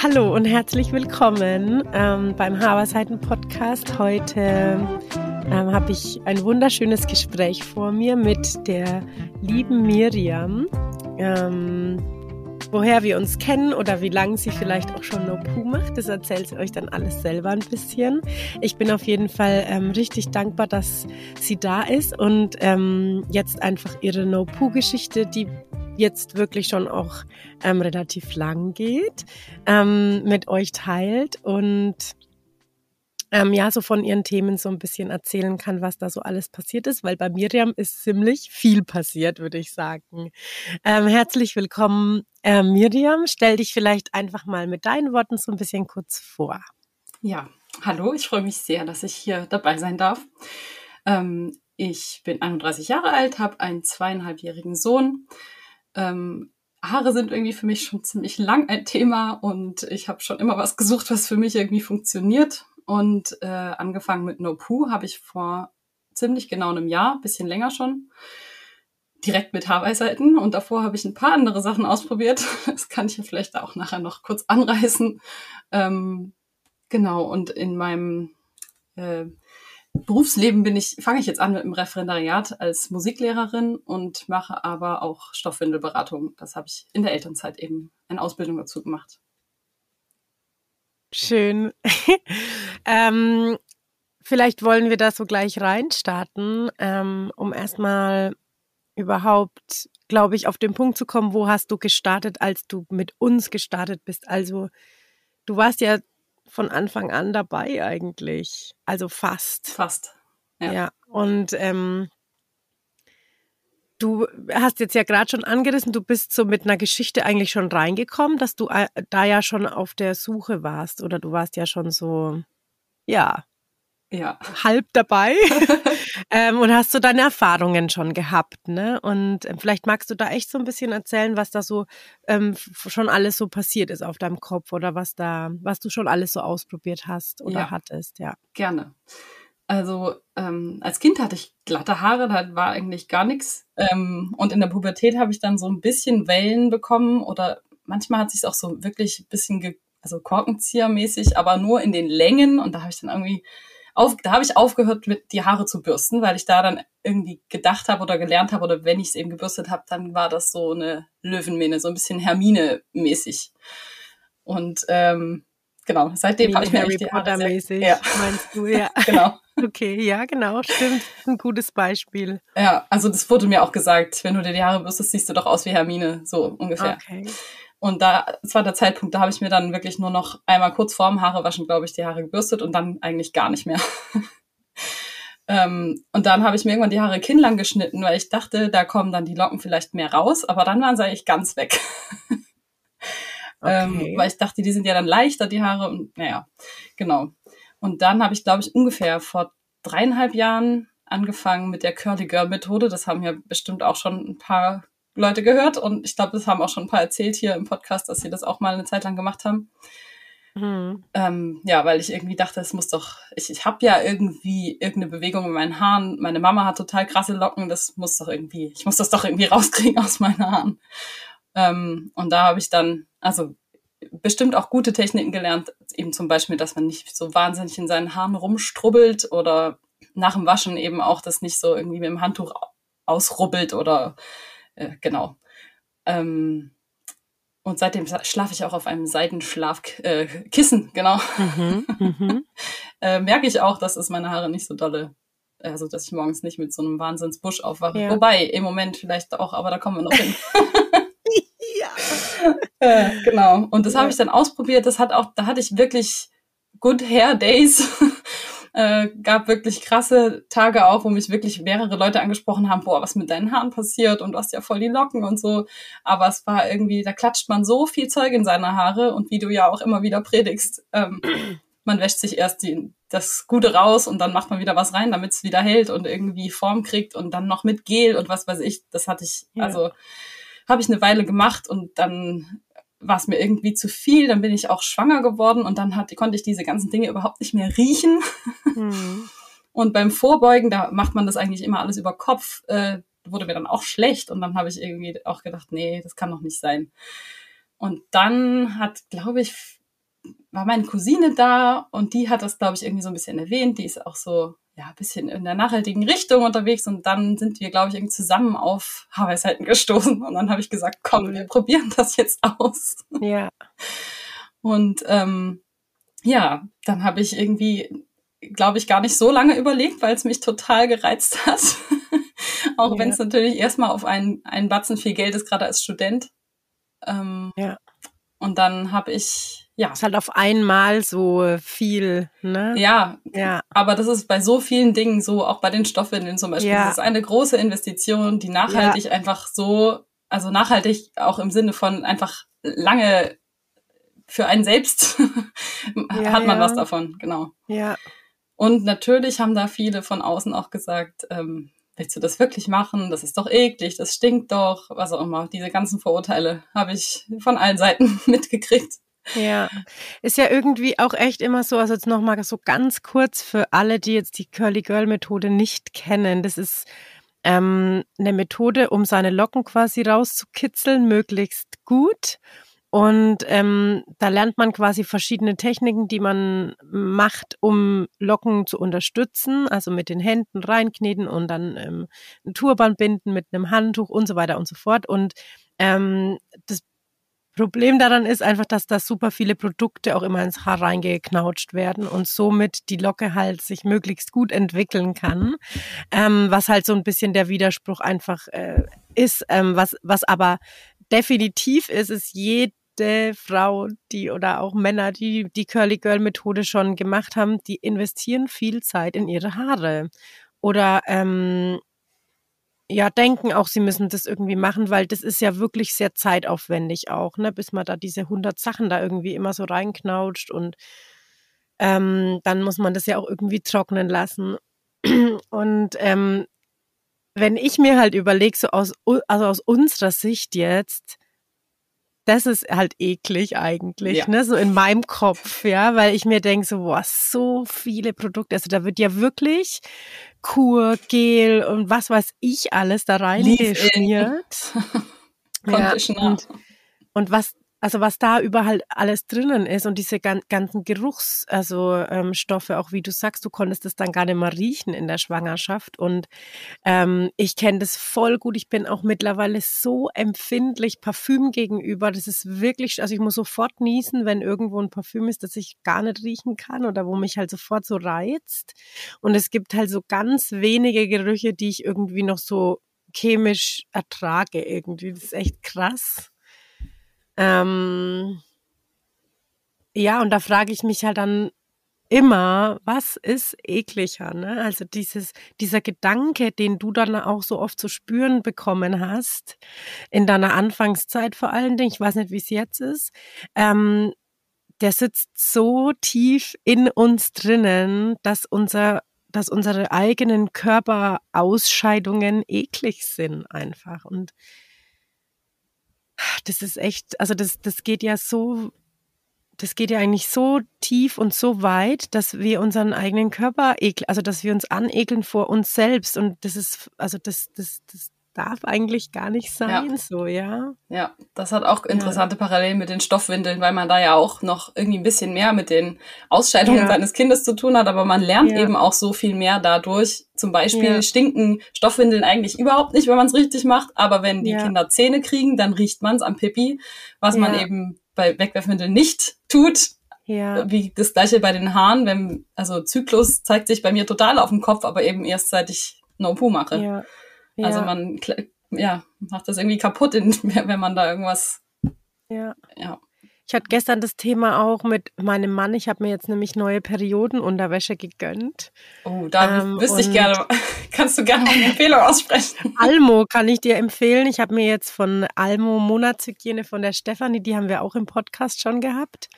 Hallo und herzlich willkommen ähm, beim Haberseiten Podcast. Heute ähm, habe ich ein wunderschönes Gespräch vor mir mit der lieben Miriam. Ähm, woher wir uns kennen oder wie lange sie vielleicht auch schon No Poo macht, das erzählt sie euch dann alles selber ein bisschen. Ich bin auf jeden Fall ähm, richtig dankbar, dass sie da ist und ähm, jetzt einfach ihre No Poo Geschichte, die jetzt wirklich schon auch ähm, relativ lang geht, ähm, mit euch teilt und ähm, ja, so von ihren Themen so ein bisschen erzählen kann, was da so alles passiert ist, weil bei Miriam ist ziemlich viel passiert, würde ich sagen. Ähm, herzlich willkommen, äh, Miriam. Stell dich vielleicht einfach mal mit deinen Worten so ein bisschen kurz vor. Ja, hallo, ich freue mich sehr, dass ich hier dabei sein darf. Ähm, ich bin 31 Jahre alt, habe einen zweieinhalbjährigen Sohn ähm, Haare sind irgendwie für mich schon ziemlich lang ein Thema und ich habe schon immer was gesucht, was für mich irgendwie funktioniert. Und äh, angefangen mit No Poo habe ich vor ziemlich genau einem Jahr, bisschen länger schon, direkt mit Haarweisheiten. Und davor habe ich ein paar andere Sachen ausprobiert. Das kann ich ja vielleicht auch nachher noch kurz anreißen. Ähm, genau, und in meinem äh, Berufsleben bin ich, fange ich jetzt an mit dem Referendariat als Musiklehrerin und mache aber auch Stoffwindelberatung. Das habe ich in der Elternzeit eben eine Ausbildung dazu gemacht. Schön. ähm, vielleicht wollen wir da so gleich reinstarten, ähm, um erstmal überhaupt, glaube ich, auf den Punkt zu kommen, wo hast du gestartet, als du mit uns gestartet bist. Also du warst ja von Anfang an dabei eigentlich. Also fast. Fast. Ja. ja. Und ähm, du hast jetzt ja gerade schon angerissen, du bist so mit einer Geschichte eigentlich schon reingekommen, dass du äh, da ja schon auf der Suche warst oder du warst ja schon so, ja, ja. halb dabei ähm, und hast so deine Erfahrungen schon gehabt, ne? Und ähm, vielleicht magst du da echt so ein bisschen erzählen, was da so ähm, schon alles so passiert ist auf deinem Kopf oder was da, was du schon alles so ausprobiert hast oder ja. hattest, ja. Gerne. Also ähm, als Kind hatte ich glatte Haare, da war eigentlich gar nichts. Ähm, und in der Pubertät habe ich dann so ein bisschen Wellen bekommen oder manchmal hat sich auch so wirklich ein bisschen, also Korkenziehermäßig, aber nur in den Längen. Und da habe ich dann irgendwie auf, da habe ich aufgehört, mit die Haare zu bürsten, weil ich da dann irgendwie gedacht habe oder gelernt habe oder wenn ich es eben gebürstet habe, dann war das so eine Löwenmähne, so ein bisschen Hermine-mäßig. Und ähm, genau, seitdem habe ich mir Harry Potter mäßig, ja. meinst du, ja. genau. Okay, ja, genau, stimmt. Ein gutes Beispiel. Ja, also das wurde mir auch gesagt, wenn du dir die Haare bürstest, siehst du doch aus wie Hermine, so ungefähr. Okay. Und da, das war der Zeitpunkt, da habe ich mir dann wirklich nur noch einmal kurz vorm Haare waschen, glaube ich, die Haare gebürstet und dann eigentlich gar nicht mehr. ähm, und dann habe ich mir irgendwann die Haare kinnlang geschnitten, weil ich dachte, da kommen dann die Locken vielleicht mehr raus, aber dann waren sie eigentlich ganz weg. Ähm, okay. ähm, weil ich dachte, die sind ja dann leichter, die Haare. Und naja, genau. Und dann habe ich, glaube ich, ungefähr vor dreieinhalb Jahren angefangen mit der Curly Girl Methode. Das haben ja bestimmt auch schon ein paar Leute gehört und ich glaube, das haben auch schon ein paar erzählt hier im Podcast, dass sie das auch mal eine Zeit lang gemacht haben. Mhm. Ähm, ja, weil ich irgendwie dachte, es muss doch, ich, ich habe ja irgendwie irgendeine Bewegung in meinen Haaren. Meine Mama hat total krasse Locken, das muss doch irgendwie, ich muss das doch irgendwie rauskriegen aus meinen Haaren. Ähm, und da habe ich dann, also bestimmt auch gute Techniken gelernt, eben zum Beispiel, dass man nicht so wahnsinnig in seinen Haaren rumstrubbelt oder nach dem Waschen eben auch das nicht so irgendwie mit dem Handtuch ausrubbelt oder äh, genau. Ähm, und seitdem schlafe ich auch auf einem Seidenschlafkissen, äh, genau. Mhm, mhm. äh, merke ich auch, dass es meine Haare nicht so dolle, also dass ich morgens nicht mit so einem Wahnsinnsbusch aufwache. Ja. Wobei, im Moment vielleicht auch, aber da kommen wir noch hin. ja. äh, genau. Und das ja. habe ich dann ausprobiert. Das hat auch, da hatte ich wirklich Good Hair Days. Äh, gab wirklich krasse Tage auch, wo mich wirklich mehrere Leute angesprochen haben, boah, was mit deinen Haaren passiert und du hast ja voll die Locken und so. Aber es war irgendwie, da klatscht man so viel Zeug in seine Haare und wie du ja auch immer wieder predigst, ähm, man wäscht sich erst die, das Gute raus und dann macht man wieder was rein, damit es wieder hält und irgendwie Form kriegt und dann noch mit Gel und was weiß ich. Das hatte ich, ja. also habe ich eine Weile gemacht und dann war es mir irgendwie zu viel. Dann bin ich auch schwanger geworden und dann hat, konnte ich diese ganzen Dinge überhaupt nicht mehr riechen. Mhm. Und beim Vorbeugen, da macht man das eigentlich immer alles über Kopf, äh, wurde mir dann auch schlecht und dann habe ich irgendwie auch gedacht, nee, das kann doch nicht sein. Und dann hat, glaube ich, war meine Cousine da und die hat das, glaube ich, irgendwie so ein bisschen erwähnt. Die ist auch so ja, ein bisschen in der nachhaltigen Richtung unterwegs und dann sind wir, glaube ich, irgendwie zusammen auf Haarweisheiten gestoßen und dann habe ich gesagt, komm, wir probieren das jetzt aus. Ja. Und ähm, ja, dann habe ich irgendwie, glaube ich, gar nicht so lange überlegt, weil es mich total gereizt hat. Auch ja. wenn es natürlich erstmal auf einen, einen Batzen viel Geld ist, gerade als Student. Ähm, ja. Und dann habe ich ja. Ist halt auf einmal so viel, ne? Ja, ja. Aber das ist bei so vielen Dingen so, auch bei den Stoffwindeln zum Beispiel. Ja. Das ist eine große Investition, die nachhaltig ja. einfach so, also nachhaltig auch im Sinne von einfach lange für einen selbst ja, hat man was davon, genau. Ja. Und natürlich haben da viele von außen auch gesagt, ähm, willst du das wirklich machen? Das ist doch eklig, das stinkt doch, was auch immer. Diese ganzen Vorurteile habe ich von allen Seiten mitgekriegt. Ja, ist ja irgendwie auch echt immer so, also jetzt nochmal so ganz kurz für alle, die jetzt die Curly Girl Methode nicht kennen. Das ist ähm, eine Methode, um seine Locken quasi rauszukitzeln, möglichst gut. Und ähm, da lernt man quasi verschiedene Techniken, die man macht, um Locken zu unterstützen. Also mit den Händen reinkneten und dann ähm, ein Turban binden mit einem Handtuch und so weiter und so fort. Und ähm, das Problem daran ist einfach, dass da super viele Produkte auch immer ins Haar reingeknautscht werden und somit die Locke halt sich möglichst gut entwickeln kann. Ähm, was halt so ein bisschen der Widerspruch einfach äh, ist. Ähm, was, was aber definitiv ist, ist jede Frau, die oder auch Männer, die die Curly Girl Methode schon gemacht haben, die investieren viel Zeit in ihre Haare. Oder ähm, ja denken auch, sie müssen das irgendwie machen, weil das ist ja wirklich sehr zeitaufwendig auch, ne, bis man da diese 100 Sachen da irgendwie immer so reinknautscht und ähm, dann muss man das ja auch irgendwie trocknen lassen. Und ähm, wenn ich mir halt überlege, so aus, also aus unserer Sicht jetzt, das ist halt eklig eigentlich, ja. ne, so in meinem Kopf, ja, weil ich mir denke so, boah, so viele Produkte, also da wird ja wirklich Kur, Gel und was weiß ich alles da reingeschmiert. ja, und, und was also was da überall alles drinnen ist und diese ganzen Geruchs, also ähm, Stoffe, auch wie du sagst, du konntest es dann gar nicht mehr riechen in der Schwangerschaft. Und ähm, ich kenne das voll gut. Ich bin auch mittlerweile so empfindlich Parfüm gegenüber. Das ist wirklich, also ich muss sofort niesen, wenn irgendwo ein Parfüm ist, das ich gar nicht riechen kann oder wo mich halt sofort so reizt. Und es gibt halt so ganz wenige Gerüche, die ich irgendwie noch so chemisch ertrage irgendwie. Das ist echt krass. Ähm, ja, und da frage ich mich halt dann immer, was ist ekliger, ne? Also dieses, dieser Gedanke, den du dann auch so oft zu spüren bekommen hast, in deiner Anfangszeit vor allen Dingen, ich weiß nicht, wie es jetzt ist, ähm, der sitzt so tief in uns drinnen, dass unser dass unsere eigenen Körperausscheidungen eklig sind einfach. Und das ist echt, also das, das geht ja so, das geht ja eigentlich so tief und so weit, dass wir unseren eigenen Körper ekeln, also dass wir uns anekeln vor uns selbst. Und das ist, also das, das, das, darf eigentlich gar nicht sein, ja. so, ja. Ja, das hat auch interessante ja. Parallelen mit den Stoffwindeln, weil man da ja auch noch irgendwie ein bisschen mehr mit den Ausscheidungen ja. seines Kindes zu tun hat, aber man lernt eben auch so viel mehr dadurch. Zum Beispiel stinken Stoffwindeln eigentlich überhaupt nicht, wenn man es richtig macht, aber wenn die Kinder Zähne kriegen, dann riecht man es am Pipi, was man eben bei Wegwerfwindeln nicht tut. Ja. Wie das gleiche bei den Haaren, wenn, also Zyklus zeigt sich bei mir total auf dem Kopf, aber eben erst seit ich No-Poo mache. Ja. Also ja. Also man ja, macht das irgendwie kaputt, in, wenn man da irgendwas. Ja. ja. Ich hatte gestern das Thema auch mit meinem Mann. Ich habe mir jetzt nämlich neue Periodenunterwäsche gegönnt. Oh, da ähm, wüsste ich gerne, kannst du gerne eine Empfehlung aussprechen? Almo kann ich dir empfehlen. Ich habe mir jetzt von Almo Monatshygiene von der Stefanie, die haben wir auch im Podcast schon gehabt.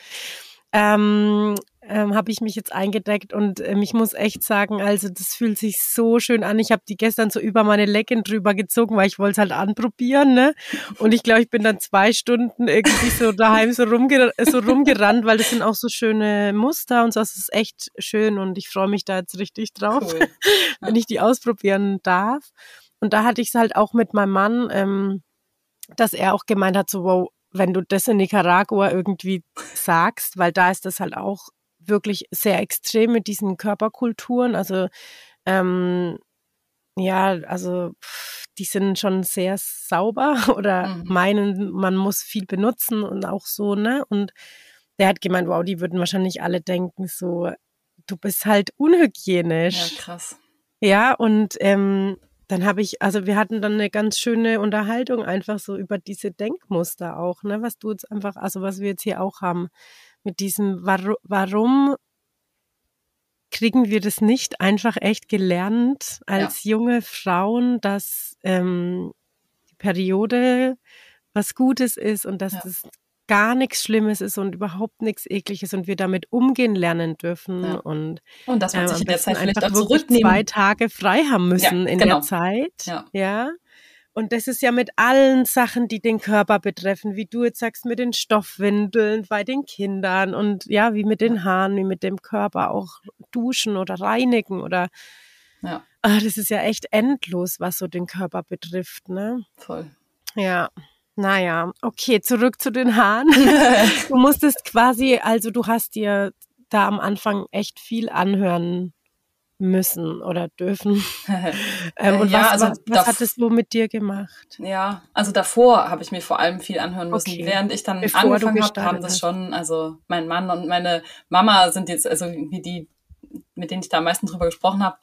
Ähm, ähm, habe ich mich jetzt eingedeckt und ähm, ich muss echt sagen, also das fühlt sich so schön an. Ich habe die gestern so über meine Legging drüber gezogen, weil ich wollte es halt anprobieren, ne? Und ich glaube, ich bin dann zwei Stunden irgendwie so daheim so, rumger so rumgerannt, weil das sind auch so schöne Muster und so. Das ist echt schön und ich freue mich da jetzt richtig drauf, cool. wenn ich die ausprobieren darf. Und da hatte ich es halt auch mit meinem Mann, ähm, dass er auch gemeint hat, so wow, wenn du das in Nicaragua irgendwie sagst, weil da ist das halt auch wirklich sehr extrem mit diesen Körperkulturen. Also ähm, ja, also die sind schon sehr sauber oder mhm. meinen, man muss viel benutzen und auch so, ne? Und der hat gemeint, wow, die würden wahrscheinlich alle denken, so, du bist halt unhygienisch. Ja, krass. Ja, und ähm, dann habe ich, also wir hatten dann eine ganz schöne Unterhaltung einfach so über diese Denkmuster auch, ne, was du jetzt einfach, also was wir jetzt hier auch haben mit diesem, warum, warum kriegen wir das nicht einfach echt gelernt als ja. junge Frauen, dass ähm, die Periode was Gutes ist und dass ja. das gar nichts Schlimmes ist und überhaupt nichts Ekliges und wir damit umgehen lernen dürfen ja. und, und dass man sich in der Zeit vielleicht auch zurücknehmen. zwei Tage frei haben müssen in genau. der Zeit. Ja. ja. Und das ist ja mit allen Sachen, die den Körper betreffen, wie du jetzt sagst, mit den Stoffwindeln bei den Kindern und ja, wie mit den Haaren, wie mit dem Körper auch duschen oder reinigen oder ja. Ah, das ist ja echt endlos, was so den Körper betrifft, ne? Voll. Ja. Naja, okay, zurück zu den Haaren. du musstest quasi, also du hast dir da am Anfang echt viel anhören müssen oder dürfen. ähm, und ja, was, also was, was hat es so mit dir gemacht? Ja, also davor habe ich mir vor allem viel anhören müssen. Okay. Während ich dann Bevor angefangen habe, haben das schon, also mein Mann und meine Mama sind jetzt, also wie die, mit denen ich da am meisten drüber gesprochen habe,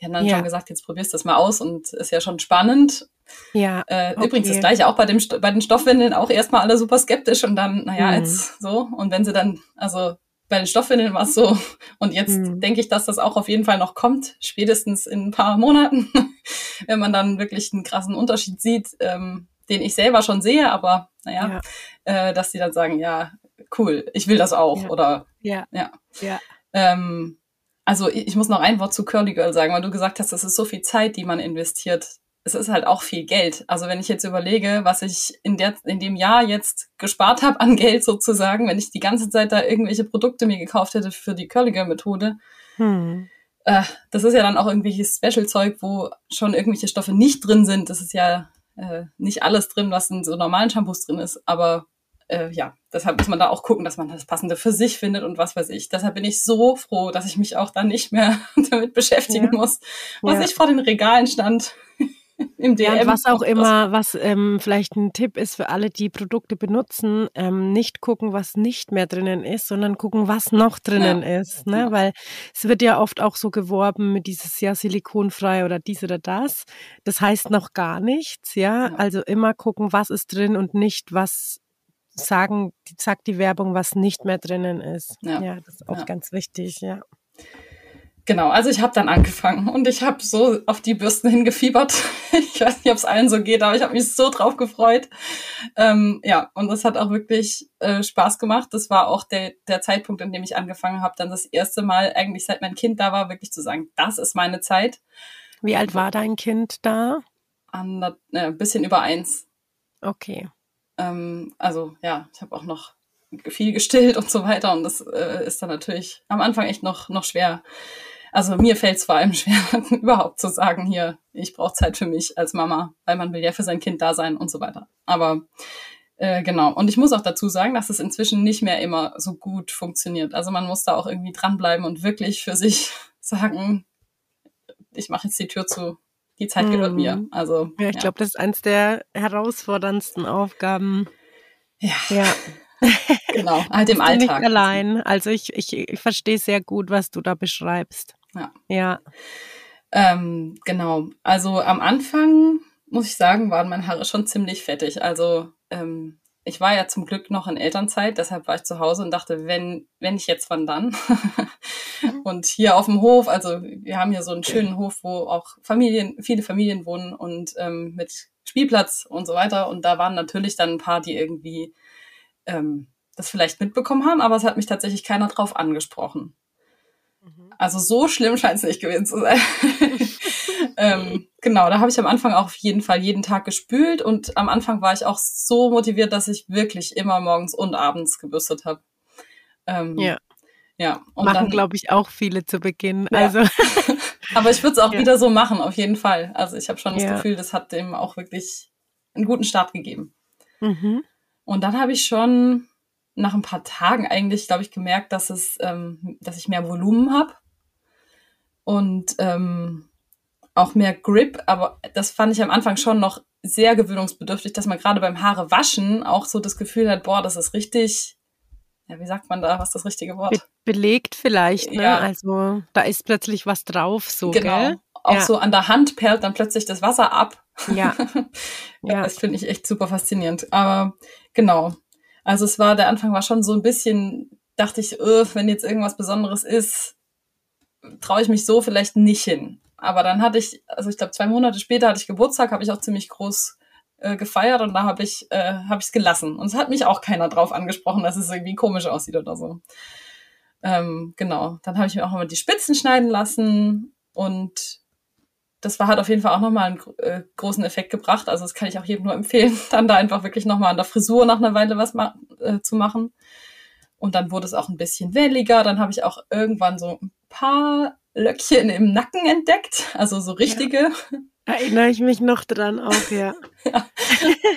die haben dann ja. schon gesagt, jetzt probierst du das mal aus und ist ja schon spannend. Ja. Äh, okay. Übrigens das gleiche auch bei dem bei den Stoffwindeln auch erstmal alle super skeptisch und dann, naja, mhm. jetzt so. Und wenn sie dann, also bei den Stoffwindeln war es so. Und jetzt mhm. denke ich, dass das auch auf jeden Fall noch kommt, spätestens in ein paar Monaten, wenn man dann wirklich einen krassen Unterschied sieht, ähm, den ich selber schon sehe, aber naja, ja. äh, dass die dann sagen, ja, cool, ich will das auch. Ja. Oder ja. ja. ja. Ähm, also ich muss noch ein Wort zu Curly Girl sagen, weil du gesagt hast, das ist so viel Zeit, die man investiert es ist halt auch viel Geld. Also wenn ich jetzt überlege, was ich in, der, in dem Jahr jetzt gespart habe an Geld sozusagen, wenn ich die ganze Zeit da irgendwelche Produkte mir gekauft hätte für die Curliger-Methode, hm. äh, das ist ja dann auch irgendwelches Special-Zeug, wo schon irgendwelche Stoffe nicht drin sind. Das ist ja äh, nicht alles drin, was in so normalen Shampoos drin ist, aber äh, ja, deshalb muss man da auch gucken, dass man das Passende für sich findet und was weiß ich. Deshalb bin ich so froh, dass ich mich auch dann nicht mehr damit beschäftigen ja. muss, was ja. ich vor den Regalen stand. Im DM. Ja, was auch immer, was ähm, vielleicht ein Tipp ist für alle, die Produkte benutzen, ähm, nicht gucken, was nicht mehr drinnen ist, sondern gucken, was noch drinnen ja. ist. Ne? Ja. Weil es wird ja oft auch so geworben mit dieses ja silikonfrei oder dies oder das. Das heißt noch gar nichts, ja. Also immer gucken, was ist drin und nicht, was sagen, sagt die Werbung, was nicht mehr drinnen ist. Ja das ist auch ganz wichtig, ja. Genau, also ich habe dann angefangen und ich habe so auf die Bürsten hingefiebert. Ich weiß nicht, ob es allen so geht, aber ich habe mich so drauf gefreut. Ähm, ja, und das hat auch wirklich äh, Spaß gemacht. Das war auch der, der Zeitpunkt, in dem ich angefangen habe, dann das erste Mal eigentlich seit mein Kind da war, wirklich zu sagen, das ist meine Zeit. Wie alt war dein Kind da? An, äh, ein bisschen über eins. Okay. Ähm, also ja, ich habe auch noch viel gestillt und so weiter und das äh, ist dann natürlich am Anfang echt noch, noch schwer also mir fällt es vor allem schwer, überhaupt zu sagen, hier, ich brauche Zeit für mich als Mama, weil man will ja für sein Kind da sein und so weiter. Aber äh, genau. Und ich muss auch dazu sagen, dass es inzwischen nicht mehr immer so gut funktioniert. Also man muss da auch irgendwie dranbleiben und wirklich für sich sagen, ich mache jetzt die Tür zu, die Zeit gehört mir. Also ja, ich ja. glaube, das ist eins der herausforderndsten Aufgaben. Ja. ja. genau, halt im Alltag. Nicht allein. Also ich, ich, ich verstehe sehr gut, was du da beschreibst. Ja. Ja. Ähm, genau. Also am Anfang, muss ich sagen, waren meine Haare schon ziemlich fettig. Also ähm, ich war ja zum Glück noch in Elternzeit, deshalb war ich zu Hause und dachte, wenn, wenn ich jetzt, wann dann? und hier auf dem Hof, also wir haben hier so einen schönen Hof, wo auch Familien, viele Familien wohnen und ähm, mit Spielplatz und so weiter. Und da waren natürlich dann ein paar, die irgendwie ähm, das vielleicht mitbekommen haben, aber es hat mich tatsächlich keiner drauf angesprochen. Mhm. Also so schlimm scheint es nicht gewesen zu sein. ähm, genau, da habe ich am Anfang auch auf jeden Fall jeden Tag gespült und am Anfang war ich auch so motiviert, dass ich wirklich immer morgens und abends gebürstet habe. Ähm, ja. Ja. Und machen, glaube ich, auch viele zu Beginn. Ja. Also. Aber ich würde es auch ja. wieder so machen, auf jeden Fall. Also ich habe schon das ja. Gefühl, das hat dem auch wirklich einen guten Start gegeben. Mhm. Und dann habe ich schon nach ein paar Tagen eigentlich, glaube ich, gemerkt, dass es, ähm, dass ich mehr Volumen habe und ähm, auch mehr Grip. Aber das fand ich am Anfang schon noch sehr gewöhnungsbedürftig, dass man gerade beim Haare waschen auch so das Gefühl hat, boah, das ist richtig. Ja, wie sagt man da? Was ist das richtige Wort? Be belegt vielleicht, ne? Ja. Also da ist plötzlich was drauf, so. Genau. Gell? Auch ja. so an der Hand perlt dann plötzlich das Wasser ab. Ja. ja. Das finde ich echt super faszinierend. Aber genau. Also es war, der Anfang war schon so ein bisschen, dachte ich, wenn jetzt irgendwas Besonderes ist, traue ich mich so vielleicht nicht hin. Aber dann hatte ich, also ich glaube zwei Monate später hatte ich Geburtstag, habe ich auch ziemlich groß äh, gefeiert und da habe ich äh, habe ich es gelassen. Und es hat mich auch keiner drauf angesprochen, dass es irgendwie komisch aussieht oder so. Ähm, genau. Dann habe ich mir auch mal die Spitzen schneiden lassen und das war, hat auf jeden Fall auch nochmal einen äh, großen Effekt gebracht. Also das kann ich auch jedem nur empfehlen, dann da einfach wirklich nochmal an der Frisur nach einer Weile was ma äh, zu machen. Und dann wurde es auch ein bisschen welliger. Dann habe ich auch irgendwann so ein paar Löckchen im Nacken entdeckt, also so richtige. Ja. Erinnere ich mich noch dran auch, ja. ja.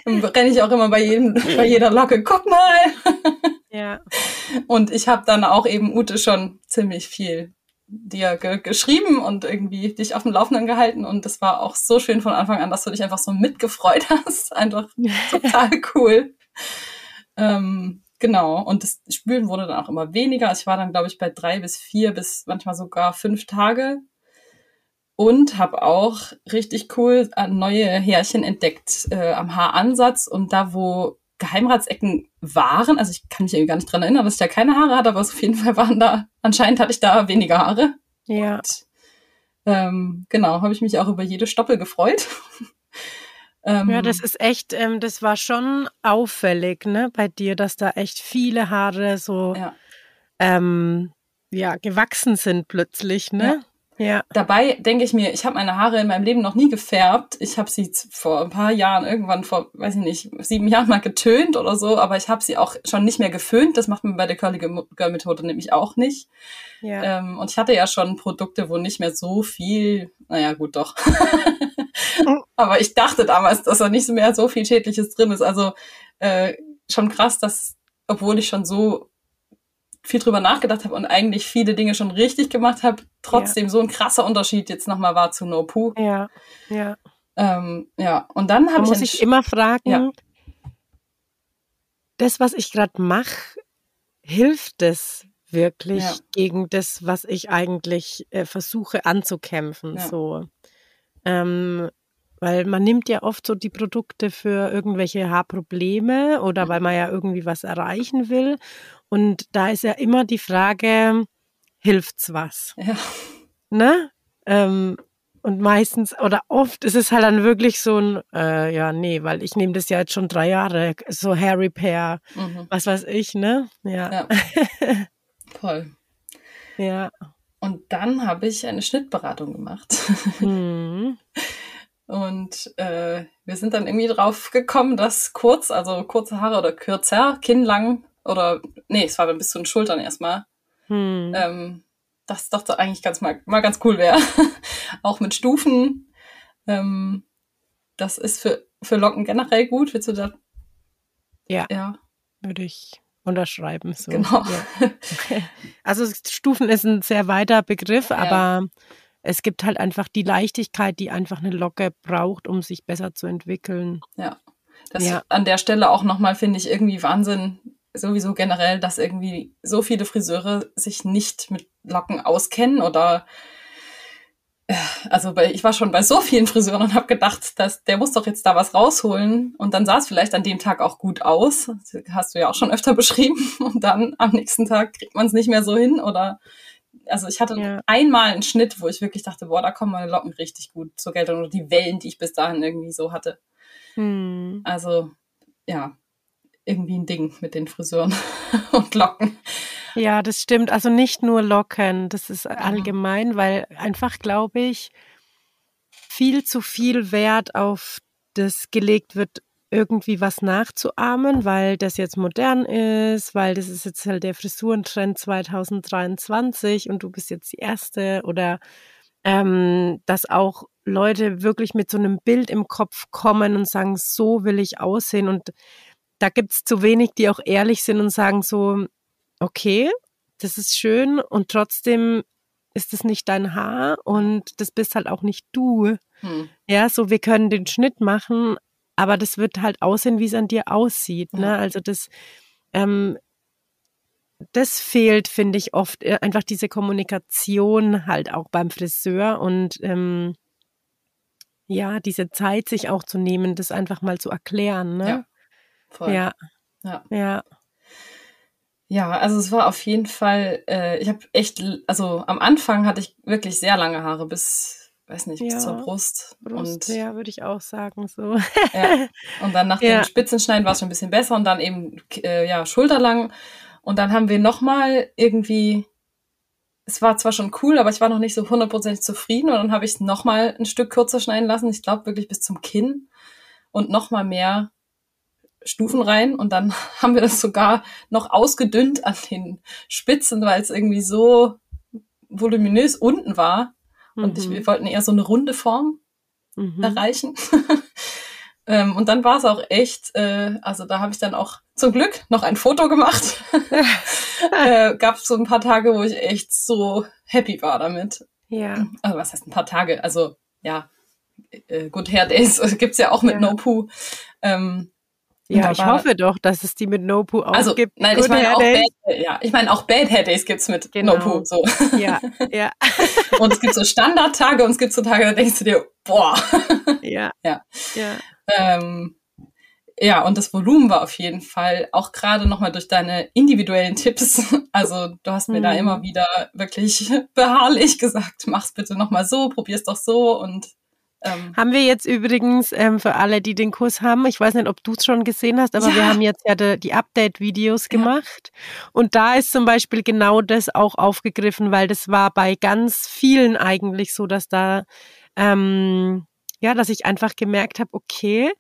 Dann renne ich auch immer bei jedem, bei jeder Locke, guck mal. ja. Und ich habe dann auch eben Ute schon ziemlich viel dir ge geschrieben und irgendwie dich auf dem Laufenden gehalten und das war auch so schön von Anfang an, dass du dich einfach so mitgefreut hast. Einfach total cool. ähm, genau. Und das Spülen wurde dann auch immer weniger. Ich war dann, glaube ich, bei drei bis vier bis manchmal sogar fünf Tage und habe auch richtig cool neue Härchen entdeckt äh, am Haaransatz und da, wo Geheimratsecken waren. Also ich kann mich irgendwie gar nicht dran erinnern, dass ich da keine Haare hatte, aber auf jeden Fall waren da, anscheinend hatte ich da weniger Haare. Ja. Und, ähm, genau, habe ich mich auch über jede Stoppel gefreut. ähm, ja, das ist echt, ähm, das war schon auffällig, ne, bei dir, dass da echt viele Haare so ja, ähm, ja gewachsen sind plötzlich, ne? Ja. Ja. Dabei denke ich mir, ich habe meine Haare in meinem Leben noch nie gefärbt. Ich habe sie vor ein paar Jahren, irgendwann vor, weiß ich nicht, sieben Jahren mal getönt oder so, aber ich habe sie auch schon nicht mehr geföhnt. Das macht man bei der Curly Girl Methode nämlich auch nicht. Ja. Ähm, und ich hatte ja schon Produkte, wo nicht mehr so viel, naja, gut, doch. aber ich dachte damals, dass da nicht mehr so viel Schädliches drin ist. Also äh, schon krass, dass, obwohl ich schon so viel drüber nachgedacht habe und eigentlich viele Dinge schon richtig gemacht habe, trotzdem ja. so ein krasser Unterschied jetzt nochmal war zu No Poo. Ja, ja. Ähm, ja, und dann habe ich. muss ich immer fragen, ja. das, was ich gerade mache, hilft es wirklich ja. gegen das, was ich eigentlich äh, versuche anzukämpfen? So. Ähm, weil man nimmt ja oft so die Produkte für irgendwelche Haarprobleme oder weil man ja irgendwie was erreichen will. Und da ist ja immer die Frage, hilft's was? Ja. Ne? Ähm, und meistens oder oft ist es halt dann wirklich so ein, äh, ja, nee, weil ich nehme das ja jetzt schon drei Jahre, so Hair Repair, mhm. was weiß ich, ne? Ja. ja. Toll. Ja. Und dann habe ich eine Schnittberatung gemacht. Mhm. Und äh, wir sind dann irgendwie drauf gekommen, dass kurz, also kurze Haare oder kürzer, kinnlang oder nee, es war dann bis zu den Schultern erstmal, hm. ähm, das doch eigentlich ganz mal, mal ganz cool wäre. Auch mit Stufen. Ähm, das ist für, für Locken generell gut. Willst du da? Ja. Ja. Würde ich unterschreiben. So. Genau. Ja. Also Stufen ist ein sehr weiter Begriff, ja. aber es gibt halt einfach die Leichtigkeit, die einfach eine Locke braucht, um sich besser zu entwickeln. Ja. Das ja. an der Stelle auch nochmal finde ich irgendwie Wahnsinn, sowieso generell, dass irgendwie so viele Friseure sich nicht mit Locken auskennen oder also bei, ich war schon bei so vielen Friseuren und habe gedacht, dass der muss doch jetzt da was rausholen und dann sah es vielleicht an dem Tag auch gut aus. Hast du ja auch schon öfter beschrieben und dann am nächsten Tag kriegt man es nicht mehr so hin oder also ich hatte ja. einmal einen Schnitt, wo ich wirklich dachte, boah, da kommen meine Locken richtig gut zur Geltung oder die Wellen, die ich bis dahin irgendwie so hatte. Hm. Also ja, irgendwie ein Ding mit den Friseuren und Locken. Ja, das stimmt. Also nicht nur Locken, das ist allgemein, weil einfach, glaube ich, viel zu viel Wert auf das gelegt wird, irgendwie was nachzuahmen, weil das jetzt modern ist, weil das ist jetzt halt der Frisurentrend 2023 und du bist jetzt die Erste oder ähm, dass auch Leute wirklich mit so einem Bild im Kopf kommen und sagen, so will ich aussehen und da gibt es zu wenig, die auch ehrlich sind und sagen so, okay, das ist schön und trotzdem ist es nicht dein Haar und das bist halt auch nicht du. Hm. Ja, so wir können den Schnitt machen, aber das wird halt aussehen, wie es an dir aussieht. Ne? Also das, ähm, das fehlt, finde ich, oft äh, einfach diese Kommunikation halt auch beim Friseur und ähm, ja, diese Zeit sich auch zu nehmen, das einfach mal zu erklären. Ne? Ja, voll. Ja. Ja. ja. Ja, also es war auf jeden Fall, äh, ich habe echt, also am Anfang hatte ich wirklich sehr lange Haare, bis, weiß nicht, bis ja, zur Brust. Brust. Und, ja, würde ich auch sagen, so. ja. Und dann nach ja. dem Spitzenschneiden war es schon ein bisschen besser und dann eben, äh, ja, schulterlang. Und dann haben wir nochmal irgendwie, es war zwar schon cool, aber ich war noch nicht so hundertprozentig zufrieden und dann habe ich es nochmal ein Stück kürzer schneiden lassen, ich glaube wirklich bis zum Kinn und nochmal mehr Stufen rein und dann haben wir das sogar noch ausgedünnt an den Spitzen, weil es irgendwie so voluminös unten war. Und ich, mhm. wir wollten eher so eine runde Form mhm. erreichen. ähm, und dann war es auch echt, äh, also da habe ich dann auch zum Glück noch ein Foto gemacht. äh, Gab so ein paar Tage, wo ich echt so happy war damit. Ja. Also was heißt ein paar Tage? Also ja, äh, Good Hair Days gibt's ja auch mit ja. No Poo. Ähm, ja, ich hoffe doch, dass es die mit No Poo auch also, gibt. Nein, ich meine auch, Bad, ja, ich meine auch Bad Hair Days gibt's mit genau. No Poo. So. Ja, ja. und es gibt so Standardtage und es gibt so Tage, da denkst du dir, boah. Ja. ja. Ja. Ähm, ja, und das Volumen war auf jeden Fall auch gerade nochmal durch deine individuellen Tipps. Also du hast mir mhm. da immer wieder wirklich beharrlich gesagt, mach's bitte nochmal so, probier's doch so und ähm, haben wir jetzt übrigens ähm, für alle, die den Kurs haben, ich weiß nicht, ob du es schon gesehen hast, aber ja. wir haben jetzt ja de, die Update-Videos gemacht. Ja. Und da ist zum Beispiel genau das auch aufgegriffen, weil das war bei ganz vielen eigentlich so, dass da ähm, ja, dass ich einfach gemerkt habe, okay,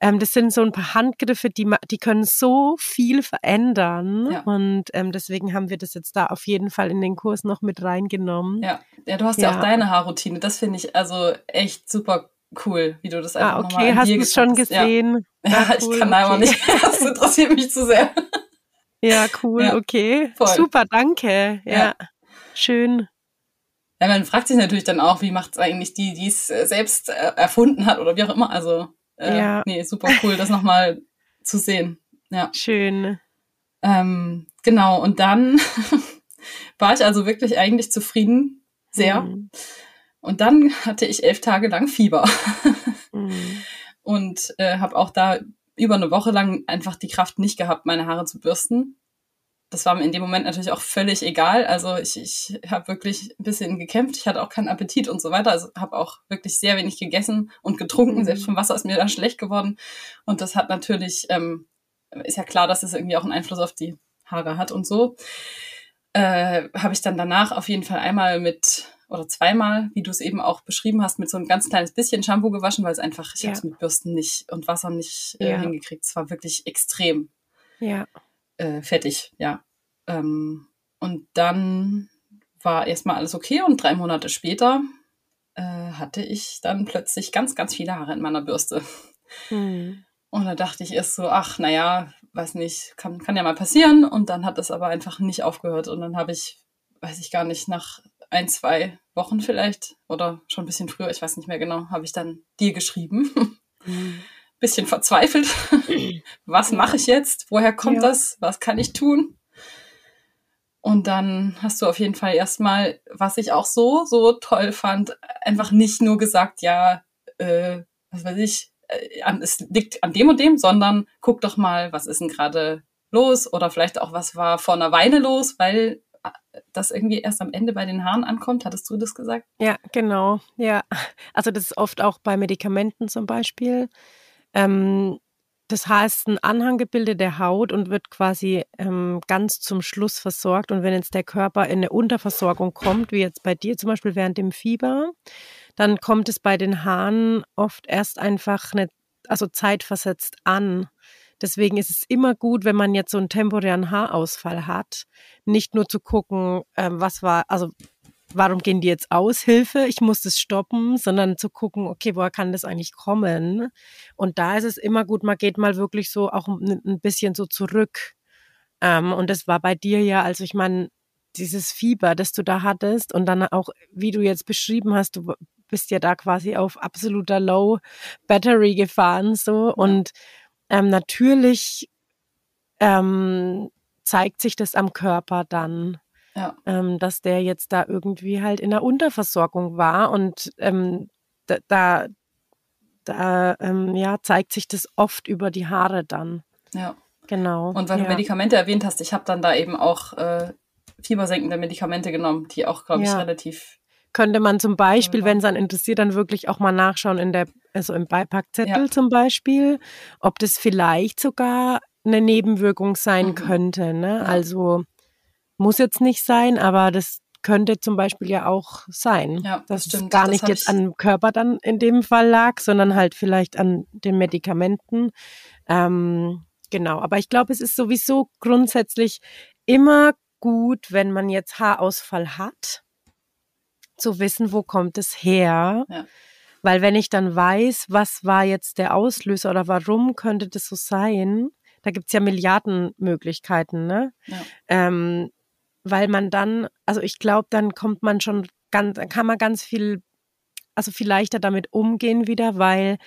ähm, das sind so ein paar Handgriffe, die, die können so viel verändern. Ja. Und ähm, deswegen haben wir das jetzt da auf jeden Fall in den Kurs noch mit reingenommen. Ja, ja du hast ja, ja auch deine Haarroutine. Das finde ich also echt super cool, wie du das einfach ah, okay. nochmal Hast du es schon gesehen? Ja, ja cool, ich kann okay. einfach nicht. Das interessiert mich zu sehr. Ja, cool, okay. Voll. Super, danke. Ja, schön. Ja, man fragt sich natürlich dann auch, wie macht es eigentlich die, die es äh, selbst äh, erfunden hat oder wie auch immer. Also, äh, ja. nee, super cool, das nochmal zu sehen. Ja. Schön. Ähm, genau, und dann war ich also wirklich eigentlich zufrieden, sehr. Mhm. Und dann hatte ich elf Tage lang Fieber. mhm. Und äh, habe auch da über eine Woche lang einfach die Kraft nicht gehabt, meine Haare zu bürsten das war mir in dem Moment natürlich auch völlig egal. Also ich, ich habe wirklich ein bisschen gekämpft. Ich hatte auch keinen Appetit und so weiter. Also habe auch wirklich sehr wenig gegessen und getrunken. Mhm. Selbst vom Wasser ist mir dann schlecht geworden. Und das hat natürlich, ähm, ist ja klar, dass es irgendwie auch einen Einfluss auf die Haare hat und so. Äh, habe ich dann danach auf jeden Fall einmal mit oder zweimal, wie du es eben auch beschrieben hast, mit so ein ganz kleines bisschen Shampoo gewaschen, weil es einfach, ich ja. habe es mit Bürsten nicht und Wasser nicht äh, ja. hingekriegt. Es war wirklich extrem. Ja äh, fertig, ja. Ähm, und dann war erstmal alles okay und drei Monate später äh, hatte ich dann plötzlich ganz, ganz viele Haare in meiner Bürste. Mhm. Und da dachte ich erst so, ach, naja, weiß nicht, kann, kann ja mal passieren. Und dann hat es aber einfach nicht aufgehört. Und dann habe ich, weiß ich gar nicht, nach ein, zwei Wochen vielleicht oder schon ein bisschen früher, ich weiß nicht mehr genau, habe ich dann dir geschrieben. Mhm bisschen verzweifelt. Was mache ich jetzt? Woher kommt ja. das? Was kann ich tun? Und dann hast du auf jeden Fall erstmal, was ich auch so, so toll fand, einfach nicht nur gesagt, ja, äh, was weiß ich, äh, an, es liegt an dem und dem, sondern guck doch mal, was ist denn gerade los oder vielleicht auch, was war vor einer Weile los, weil äh, das irgendwie erst am Ende bei den Haaren ankommt. Hattest du das gesagt? Ja, genau. Ja, also das ist oft auch bei Medikamenten zum Beispiel. Ähm, das Haar ist ein Anhanggebilde der Haut und wird quasi ähm, ganz zum Schluss versorgt. Und wenn jetzt der Körper in eine Unterversorgung kommt, wie jetzt bei dir zum Beispiel während dem Fieber, dann kommt es bei den Haaren oft erst einfach eine, also zeitversetzt an. Deswegen ist es immer gut, wenn man jetzt so einen temporären Haarausfall hat, nicht nur zu gucken, ähm, was war, also warum gehen die jetzt aus? Hilfe, ich muss das stoppen, sondern zu gucken, okay, woher kann das eigentlich kommen? Und da ist es immer gut, man geht mal wirklich so auch ein bisschen so zurück. Ähm, und das war bei dir ja, also ich meine, dieses Fieber, das du da hattest und dann auch, wie du jetzt beschrieben hast, du bist ja da quasi auf absoluter Low Battery gefahren, so. Und ähm, natürlich ähm, zeigt sich das am Körper dann. Ja. Ähm, dass der jetzt da irgendwie halt in der Unterversorgung war und ähm, da, da, da ähm, ja, zeigt sich das oft über die Haare dann. Ja. Genau. Und weil ja. du Medikamente erwähnt hast, ich habe dann da eben auch äh, fiebersenkende Medikamente genommen, die auch, glaube ich, ja. relativ. Könnte man zum Beispiel, wenn es dann interessiert, dann wirklich auch mal nachschauen in der, also im Beipackzettel ja. zum Beispiel, ob das vielleicht sogar eine Nebenwirkung sein mhm. könnte. Ne? Also muss jetzt nicht sein, aber das könnte zum Beispiel ja auch sein. Ja, das dass es gar nicht jetzt am Körper dann in dem Fall lag, sondern halt vielleicht an den Medikamenten. Ähm, genau, aber ich glaube, es ist sowieso grundsätzlich immer gut, wenn man jetzt Haarausfall hat, zu wissen, wo kommt es her. Ja. Weil wenn ich dann weiß, was war jetzt der Auslöser oder warum könnte das so sein, da gibt's ja Milliarden Möglichkeiten, ne? Ja. Ähm, weil man dann, also ich glaube, dann kommt man schon ganz, dann kann man ganz viel, also viel leichter damit umgehen wieder, weil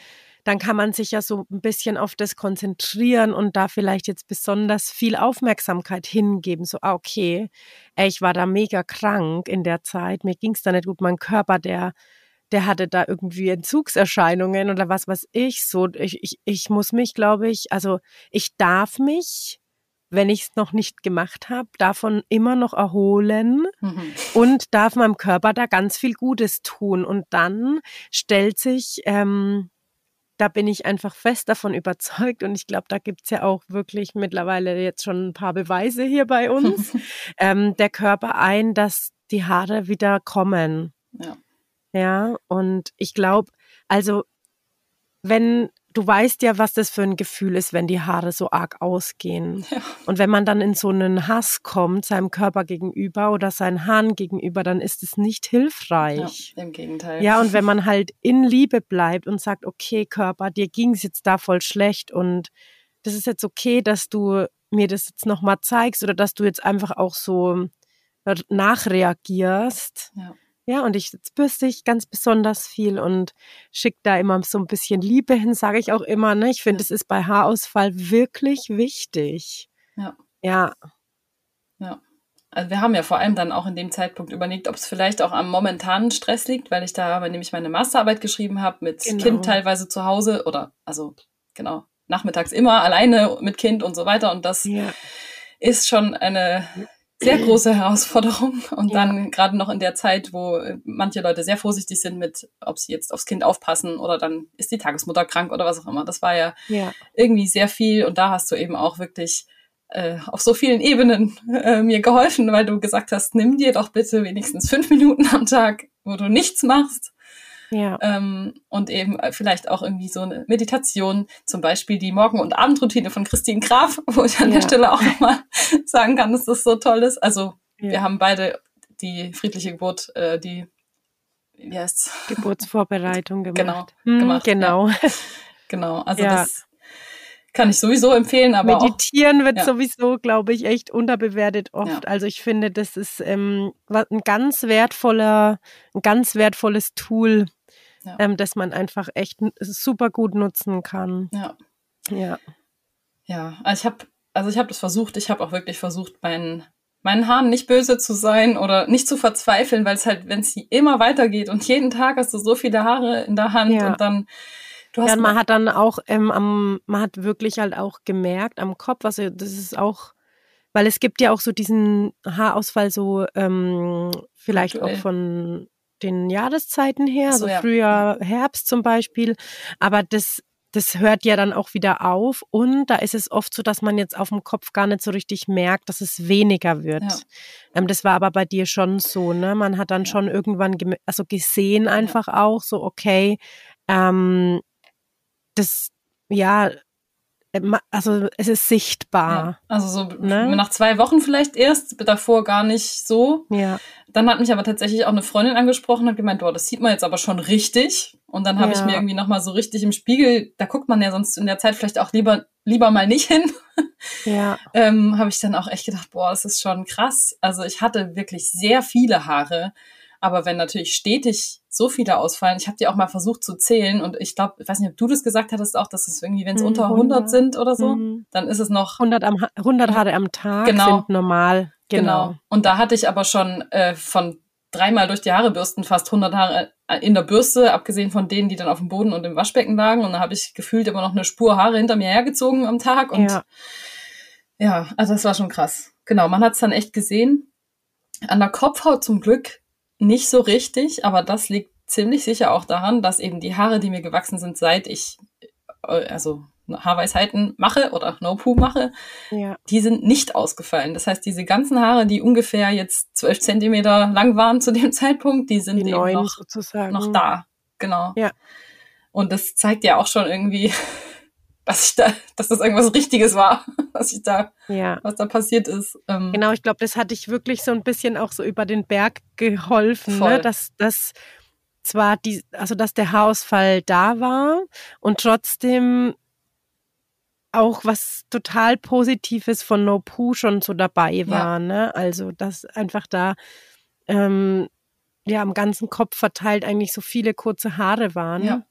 dann kann man sich ja so ein bisschen auf das konzentrieren und da vielleicht jetzt besonders viel Aufmerksamkeit hingeben. So, ah, okay, ey, ich war da mega krank in der Zeit, mir ging's da nicht gut, mein Körper, der der hatte da irgendwie Entzugserscheinungen oder was weiß ich so. Ich, ich, ich muss mich, glaube ich, also ich darf mich, wenn ich es noch nicht gemacht habe, davon immer noch erholen mhm. und darf meinem Körper da ganz viel Gutes tun. Und dann stellt sich ähm, da bin ich einfach fest davon überzeugt und ich glaube, da gibt's ja auch wirklich mittlerweile jetzt schon ein paar Beweise hier bei uns, ähm, der Körper ein, dass die Haare wieder kommen. Ja. Ja, und ich glaube, also wenn du weißt ja, was das für ein Gefühl ist, wenn die Haare so arg ausgehen. Ja. Und wenn man dann in so einen Hass kommt, seinem Körper gegenüber oder seinen Haaren gegenüber, dann ist es nicht hilfreich. Ja, Im Gegenteil. Ja, und wenn man halt in Liebe bleibt und sagt, okay, Körper, dir ging es jetzt da voll schlecht und das ist jetzt okay, dass du mir das jetzt nochmal zeigst oder dass du jetzt einfach auch so nachreagierst. Ja. Ja, und ich bürste ich ganz besonders viel und schicke da immer so ein bisschen Liebe hin, sage ich auch immer. Ne? Ich finde, es ist bei Haarausfall wirklich wichtig. Ja. Ja. Ja. Also wir haben ja vor allem dann auch in dem Zeitpunkt überlegt, ob es vielleicht auch am momentanen Stress liegt, weil ich da nämlich meine Masterarbeit geschrieben habe mit genau. Kind teilweise zu Hause oder also genau nachmittags immer alleine mit Kind und so weiter und das ja. ist schon eine sehr große Herausforderung. Und ja. dann gerade noch in der Zeit, wo äh, manche Leute sehr vorsichtig sind mit, ob sie jetzt aufs Kind aufpassen oder dann ist die Tagesmutter krank oder was auch immer. Das war ja, ja. irgendwie sehr viel. Und da hast du eben auch wirklich äh, auf so vielen Ebenen äh, mir geholfen, weil du gesagt hast, nimm dir doch bitte wenigstens fünf Minuten am Tag, wo du nichts machst ja. Ähm, und eben äh, vielleicht auch irgendwie so eine Meditation, zum Beispiel die Morgen- und Abendroutine von Christine Graf, wo ich an ja. der Stelle auch nochmal sagen kann, dass das so toll ist. Also ja. wir haben beide die friedliche Geburt, äh, die heißt's? Geburtsvorbereitung gemacht. Genau, hm, gemacht. Genau. Ja. Genau, also das kann ich sowieso empfehlen, aber meditieren auch, wird ja. sowieso, glaube ich, echt unterbewertet oft. Ja. Also ich finde, das ist ähm, ein ganz wertvoller, ein ganz wertvolles Tool, ja. ähm, das man einfach echt super gut nutzen kann. Ja. Ja. Ja, also ich habe also ich habe das versucht, ich habe auch wirklich versucht, meinen meinen Haaren nicht böse zu sein oder nicht zu verzweifeln, weil es halt, wenn es immer weitergeht und jeden Tag hast du so viele Haare in der Hand Ja. und dann du hast Ja, man hat dann auch, ähm, am, man hat wirklich halt auch gemerkt am Kopf, also das ist auch, weil es gibt ja auch so diesen Haarausfall so ähm, vielleicht Aktuell. auch von den Jahreszeiten her, so, so ja. Frühjahr, Herbst zum Beispiel, aber das das hört ja dann auch wieder auf und da ist es oft so, dass man jetzt auf dem Kopf gar nicht so richtig merkt, dass es weniger wird. Ja. Ähm, das war aber bei dir schon so, ne? Man hat dann Ja. schon irgendwann also gesehen einfach auch so, okay, ähm, das, ja, also es ist sichtbar. ja, also so Ne? nach zwei Wochen vielleicht erst, davor gar nicht so. Ja, Dann hat mich aber tatsächlich auch eine Freundin angesprochen und gemeint, boah, das sieht man jetzt aber schon richtig. Und dann habe ich Ja. mir irgendwie nochmal so richtig im Spiegel, da guckt man ja sonst in der Zeit vielleicht auch lieber, lieber mal nicht hin. ja, ähm, habe ich dann auch echt gedacht, boah, das ist schon krass. Also ich hatte wirklich sehr viele Haare, aber wenn natürlich stetig so viele ausfallen, ich habe die auch mal versucht zu zählen und ich glaube, ich weiß nicht, ob du das gesagt hattest auch, dass es irgendwie, wenn es Mhm, unter 100 100. sind oder so, Mhm. dann ist es noch 100, am, Ha- 100 Haare am Tag Genau. sind normal. Genau. Und da hatte ich aber schon äh, von dreimal durch die Haare bürsten fast 100 Haare äh, in der Bürste, abgesehen von denen, die dann auf dem Boden und im Waschbecken lagen. Und da habe ich gefühlt immer noch eine Spur Haare hinter mir hergezogen am Tag. Und Ja. ja, also das war schon krass. Genau, man hat es dann echt gesehen. An der Kopfhaut zum Glück nicht so richtig, aber das liegt ziemlich sicher auch daran, dass eben die Haare, die mir gewachsen sind, seit ich äh, also Haarweisheiten mache oder No-Poo mache, ja. die sind nicht ausgefallen. Das heißt, diese ganzen Haare, die ungefähr jetzt zwölf Zentimeter lang waren zu dem Zeitpunkt, die sind Die eben noch, sozusagen. noch da. Genau. Ja. Und das zeigt ja auch schon irgendwie, dass ich da, dass das irgendwas Richtiges war, was ich da, Ja. was da passiert ist. Ähm, Genau, ich glaube, das hat dich wirklich so ein bisschen auch so über den Berg geholfen, ne? dass das zwar die, also dass der Haarausfall da war und trotzdem auch was total Positives von No Poo schon so dabei war, ne? Also dass einfach da ähm, ja am ganzen Kopf verteilt eigentlich so viele kurze Haare waren. Ja.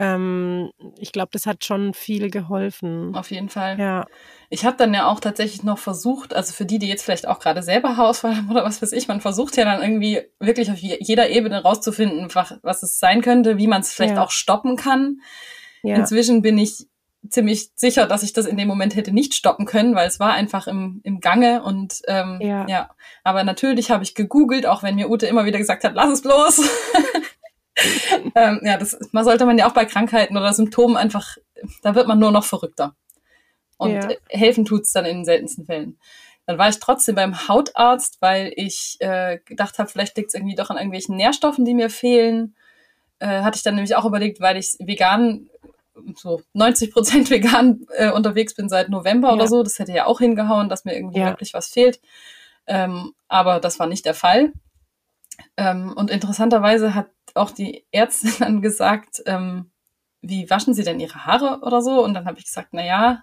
Ähm, ich glaube, das hat schon viel geholfen. Auf jeden Fall. Ja, Ich habe dann ja auch tatsächlich noch versucht, also für die, die jetzt vielleicht auch gerade selber Haarausfall haben oder was weiß ich, man versucht ja dann irgendwie wirklich auf je- jeder Ebene rauszufinden, was, was es sein könnte, wie man es vielleicht Ja. auch stoppen kann. ja, Inzwischen bin ich ziemlich sicher, dass ich das in dem Moment hätte nicht stoppen können, weil es war einfach im, im Gange und ähm, Ja. ja. Aber natürlich habe ich gegoogelt, auch wenn mir Ute immer wieder gesagt hat, lass es bloß. ähm, ja, das man sollte man ja auch bei Krankheiten oder Symptomen einfach, da wird man nur noch verrückter. Und Ja. helfen tut's dann in den seltensten Fällen. Dann war ich trotzdem beim Hautarzt, weil ich äh, gedacht habe, vielleicht liegt es irgendwie doch an irgendwelchen Nährstoffen, die mir fehlen. Äh, hatte ich dann nämlich auch überlegt, weil ich vegan, so 90 Prozent vegan äh, unterwegs bin seit November Ja. oder so. Das hätte ja auch hingehauen, dass mir irgendwie Ja. wirklich was fehlt. Ähm, aber das war nicht der Fall. Ähm, und interessanterweise hat auch die Ärztin dann gesagt, ähm, wie waschen Sie denn Ihre Haare oder so? Und dann habe ich gesagt, na ja,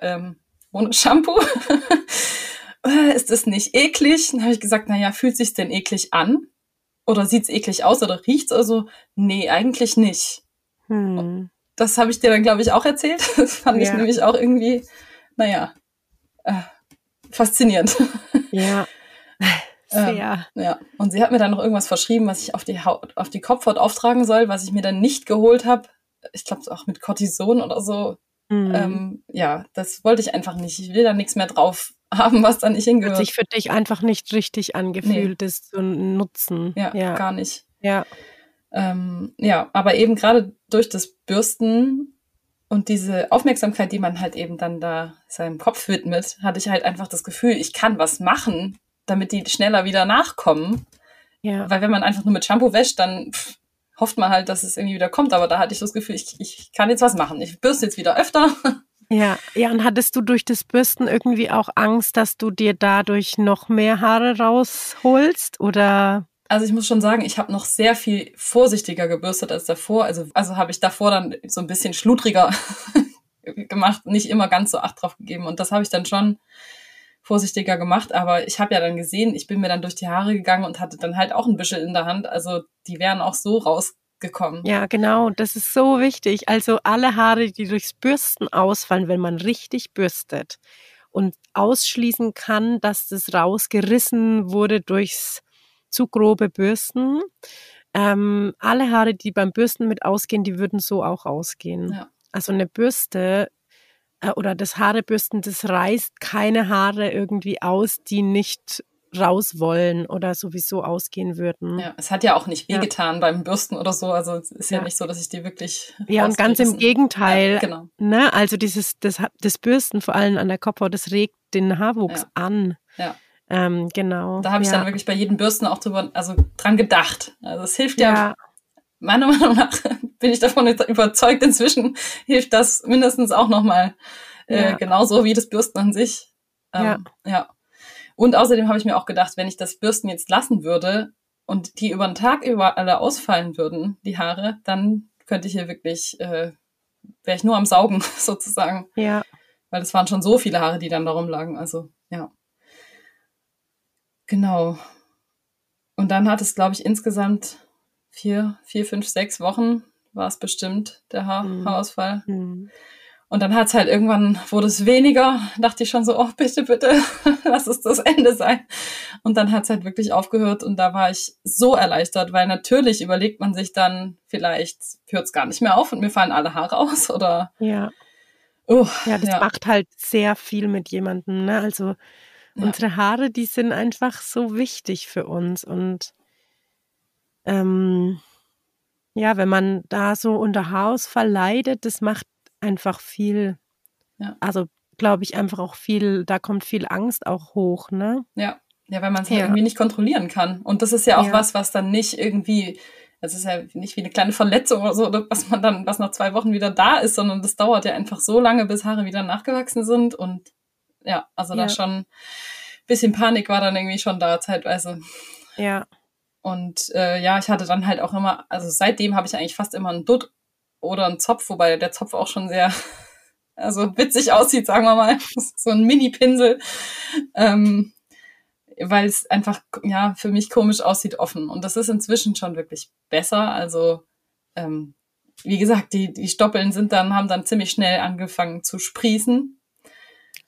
ähm, ohne Shampoo. Ist das nicht eklig? Dann habe ich gesagt, na ja, fühlt sich's denn eklig an? Oder sieht's eklig aus oder riecht's? Also, nee, eigentlich nicht. hm. Das habe ich dir dann, glaube ich, auch erzählt. Das fand ich Ja. nämlich auch irgendwie, naja, äh, faszinierend. ja. Ähm, Sehr. Ja, und sie hat mir dann noch irgendwas verschrieben, was ich auf die Haut, auf die Kopfhaut auftragen soll, was ich mir dann nicht geholt habe. Ich glaube auch mit Cortison oder so. Mhm. Ähm, ja, das wollte ich einfach nicht. Ich will da nichts mehr drauf haben, was da nicht Hat hingehört. sich für dich einfach nicht richtig angefühlt, das zu nutzen. ja, ja. gar nicht. ja. Ähm, ja, aber eben gerade durch das Bürsten und diese Aufmerksamkeit, die man halt eben dann da seinem Kopf widmet, hatte ich halt einfach das Gefühl, ich kann was machen, damit die schneller wieder nachkommen. ja. Weil wenn man einfach nur mit Shampoo wäscht, dann pff, hofft man halt, dass es irgendwie wieder kommt. Aber da hatte ich das Gefühl, ich, ich kann jetzt was machen. Ich bürste jetzt wieder öfter. Ja, ja, und hattest du durch das Bürsten irgendwie auch Angst, dass du dir dadurch noch mehr Haare rausholst? Oder Also ich muss schon sagen, ich habe noch sehr viel vorsichtiger gebürstet als davor. Also, also habe ich davor dann so ein bisschen schludriger gemacht, nicht immer ganz so Acht drauf gegeben. Und das habe ich dann schon vorsichtiger gemacht. Aber ich habe ja dann gesehen, ich bin mir dann durch die Haare gegangen und hatte dann halt auch ein Büschel in der Hand. Also die wären auch so rausgekommen. ja, genau, das ist so wichtig. Also alle Haare, die durchs Bürsten ausfallen, wenn man richtig bürstet und ausschließen kann, dass das rausgerissen wurde durchs zu grobe Bürsten. Ähm, alle Haare, die beim Bürsten mit ausgehen, die würden so auch ausgehen. Ja. Also eine Bürste oder das Haarebürsten, das reißt keine Haare irgendwie aus, die nicht raus wollen oder sowieso ausgehen würden. Ja, es hat ja auch nicht wehgetan ja. beim Bürsten oder so. Also es ist ja, ja nicht so, dass ich die wirklich. Ja, und ganz im Gegenteil. Ja, genau. Ne? Also dieses, das, das Bürsten vor allem an der Kopfhaut, das regt den Haarwuchs an. Ja. Ähm, genau. Da habe ich dann wirklich bei jedem Bürsten auch drüber, also dran gedacht. Also es hilft ja meiner Meinung nach bin ich davon überzeugt, inzwischen hilft das mindestens auch nochmal äh, ja. genauso wie das Bürsten an sich. Ähm, ja. ja. Und außerdem habe ich mir auch gedacht, wenn ich das Bürsten jetzt lassen würde und die über den Tag über alle ausfallen würden, die Haare, dann könnte ich hier wirklich, äh, wäre ich nur am Saugen sozusagen. Ja. Weil es waren schon so viele Haare, die dann da rumlagen. Also, ja. Genau. Und dann hat es, glaube ich, insgesamt vier, vier, fünf, sechs Wochen war es bestimmt, der Haar mhm. Haarausfall. Mhm. Und dann hat es halt irgendwann, wurde es weniger, dachte ich schon so, oh, bitte, bitte, lass es das Ende sein. Und dann hat es halt wirklich aufgehört und da war ich so erleichtert, weil natürlich überlegt man sich dann, vielleicht hört es gar nicht mehr auf und mir fallen alle Haare aus oder. Ja. Oh, ja, das ja. macht halt sehr viel mit jemandem, ne? Also ja. unsere Haare, die sind einfach so wichtig für uns und ähm, ja, wenn man da so unter Haarausfall leidet, das macht einfach viel, ja. also glaube ich einfach auch viel, da kommt viel Angst auch hoch, ne? Ja, ja, weil man es ja. irgendwie nicht kontrollieren kann. Und das ist ja auch ja. was, was dann nicht irgendwie, es ist ja nicht wie eine kleine Verletzung oder so, was man dann, was nach zwei Wochen wieder da ist, sondern das dauert ja einfach so lange, bis Haare wieder nachgewachsen sind. Und ja, also ja. da schon ein bisschen Panik war dann irgendwie schon da zeitweise. Ja. Und äh, ja, ich hatte dann halt auch immer, also seitdem habe ich eigentlich fast immer einen Dutt oder einen Zopf, wobei der Zopf auch schon sehr, also witzig aussieht, sagen wir mal. so ein Mini-Pinsel. Ähm, weil es einfach, ja, für mich komisch aussieht offen. Und das ist inzwischen schon wirklich besser. Also, ähm, wie gesagt, die, die Stoppeln sind dann, haben dann ziemlich schnell angefangen zu sprießen.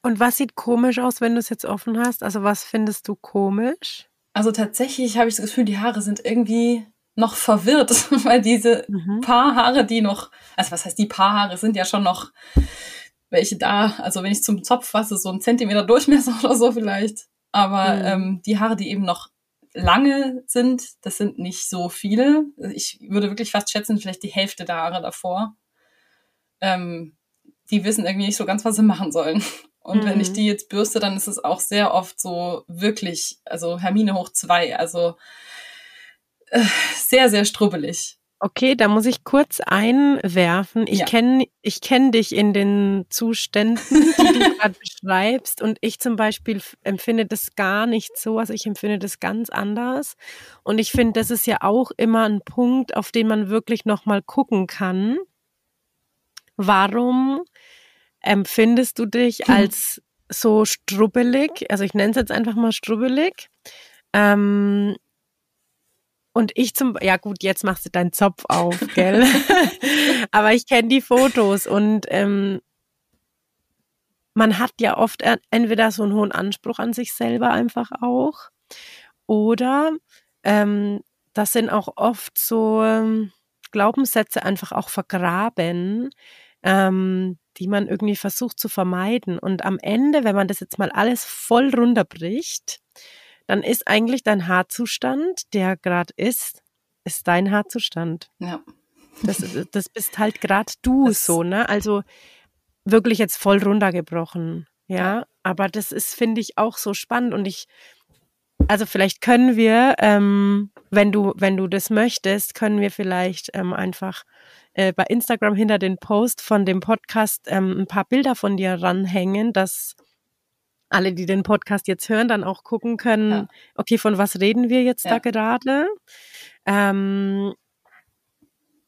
Und was sieht komisch aus, wenn du es jetzt offen hast? Also was findest du komisch? Also tatsächlich habe ich das Gefühl, die Haare sind irgendwie noch verwirrt, weil diese mhm. paar Haare, die noch, also was heißt die paar Haare, sind ja schon noch welche da, also wenn ich zum Zopf fasse, so ein Zentimeter Durchmesser oder so vielleicht. Aber mhm. ähm, die Haare, die eben noch lange sind, das sind nicht so viele. Ich würde wirklich fast schätzen, vielleicht die Hälfte der Haare davor. Ähm, die wissen irgendwie nicht so ganz, was sie machen sollen. Und mhm. wenn ich mhm. die jetzt bürste, dann ist es auch sehr oft so wirklich, also Hermine hoch zwei, also äh, sehr, sehr strubbelig. Okay, da muss ich kurz einwerfen. Ich ja. kenne ich kenn dich in den Zuständen, die du gerade beschreibst. Und ich zum Beispiel empfinde das gar nicht so. Also ich empfinde das ganz anders. Und ich finde, das ist ja auch immer ein Punkt, auf den man wirklich nochmal gucken kann. Warum empfindest du dich hm. als so strubbelig? Also ich nenne es jetzt einfach mal strubbelig. Ähm, und ich zum, ja gut, jetzt machst du deinen Zopf auf, gell? Aber ich kenne die Fotos und ähm, man hat ja oft entweder so einen hohen Anspruch an sich selber einfach auch oder ähm, das sind auch oft so ähm, Glaubenssätze einfach auch vergraben, ähm, die man irgendwie versucht zu vermeiden. Und am Ende, wenn man das jetzt mal alles voll runterbricht, dann ist eigentlich dein Haarzustand, der gerade ist, ist dein Haarzustand. Ja. Das, das bist halt gerade du das so, ne? Also wirklich jetzt voll runtergebrochen. Ja, aber das ist, finde ich, auch so spannend und ich, also vielleicht können wir, ähm, wenn du, wenn du das möchtest, können wir vielleicht ähm, einfach äh, bei Instagram hinter den Post von dem Podcast ähm, ein paar Bilder von dir ranhängen, dass alle, die den Podcast jetzt hören, dann auch gucken können, ja. okay, von was reden wir jetzt ja. da gerade? Ähm,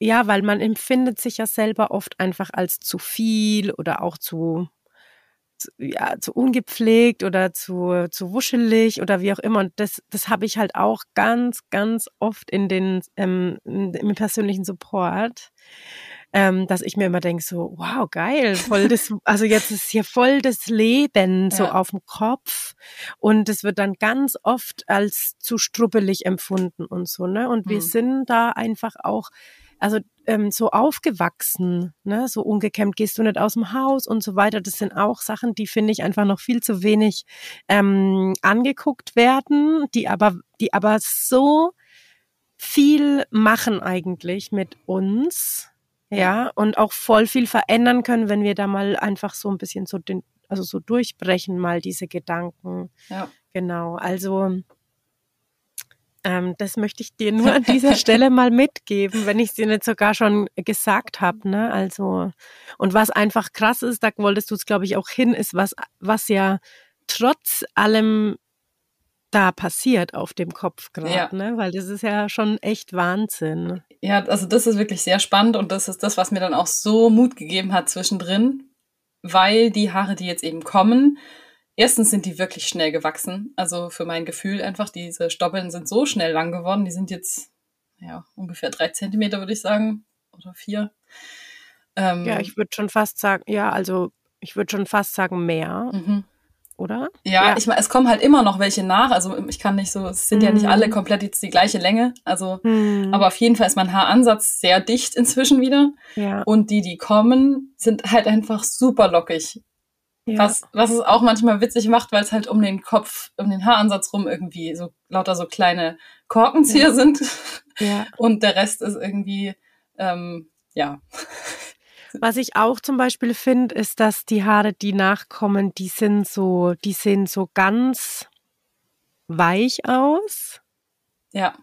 ja, weil man empfindet sich ja selber oft einfach als zu viel oder auch zu, zu ja, zu ungepflegt oder zu, zu wuschelig oder wie auch immer. Und das, das habe ich halt auch ganz, ganz oft in den, ähm, im persönlichen Support. ähm, dass ich mir immer denke, so, wow, geil, voll das, also jetzt ist hier voll das Leben so Ja. auf dem Kopf. Und es wird dann ganz oft als zu strubbelig empfunden und so, ne? Und wir Mhm. sind da einfach auch, also ähm, so aufgewachsen, ne? So ungekämmt gehst du nicht aus dem Haus und so weiter. Das sind auch Sachen, die finde ich einfach noch viel zu wenig ähm, angeguckt werden, die aber, die aber so viel machen eigentlich mit uns, ja, und auch voll viel verändern können, wenn wir da mal einfach so ein bisschen so den, also so durchbrechen mal diese Gedanken. Ja. Genau, also ähm, das möchte ich dir nur an dieser Stelle mal mitgeben, wenn ich es dir nicht sogar schon gesagt habe, ne? Also und was einfach krass ist, da wolltest du es glaube ich auch hin, ist was was ja trotz allem da passiert auf dem Kopf gerade, Ja. ne? Weil das ist ja schon echt Wahnsinn. Ja, also das ist wirklich sehr spannend und das ist das, was mir dann auch so Mut gegeben hat zwischendrin, weil die Haare, die jetzt eben kommen, erstens sind die wirklich schnell gewachsen. Also für mein Gefühl einfach, diese Stoppeln sind so schnell lang geworden. Die sind jetzt ja ungefähr drei Zentimeter, würde ich sagen, oder vier. Ähm, Ja, ich würde schon fast sagen, ja, also ich würde schon fast sagen mehr, mhm. oder? Ja, Ja. ich meine, es kommen halt immer noch welche nach. Also ich kann nicht so, es sind ja nicht Mhm. alle komplett jetzt die gleiche Länge. Also, Hm, aber auf jeden Fall ist mein Haaransatz sehr dicht inzwischen wieder. ja, Und die, die kommen, sind halt einfach super lockig. Ja. Was, was es auch manchmal witzig macht, weil es halt um den Kopf, um den Haaransatz rum irgendwie so lauter so kleine Korkenzieher sind. ja. Und der Rest ist irgendwie, ähm, ja. Was ich auch zum Beispiel finde, ist, dass die Haare, die nachkommen, die sind so, die sehen so ganz weich aus Ja,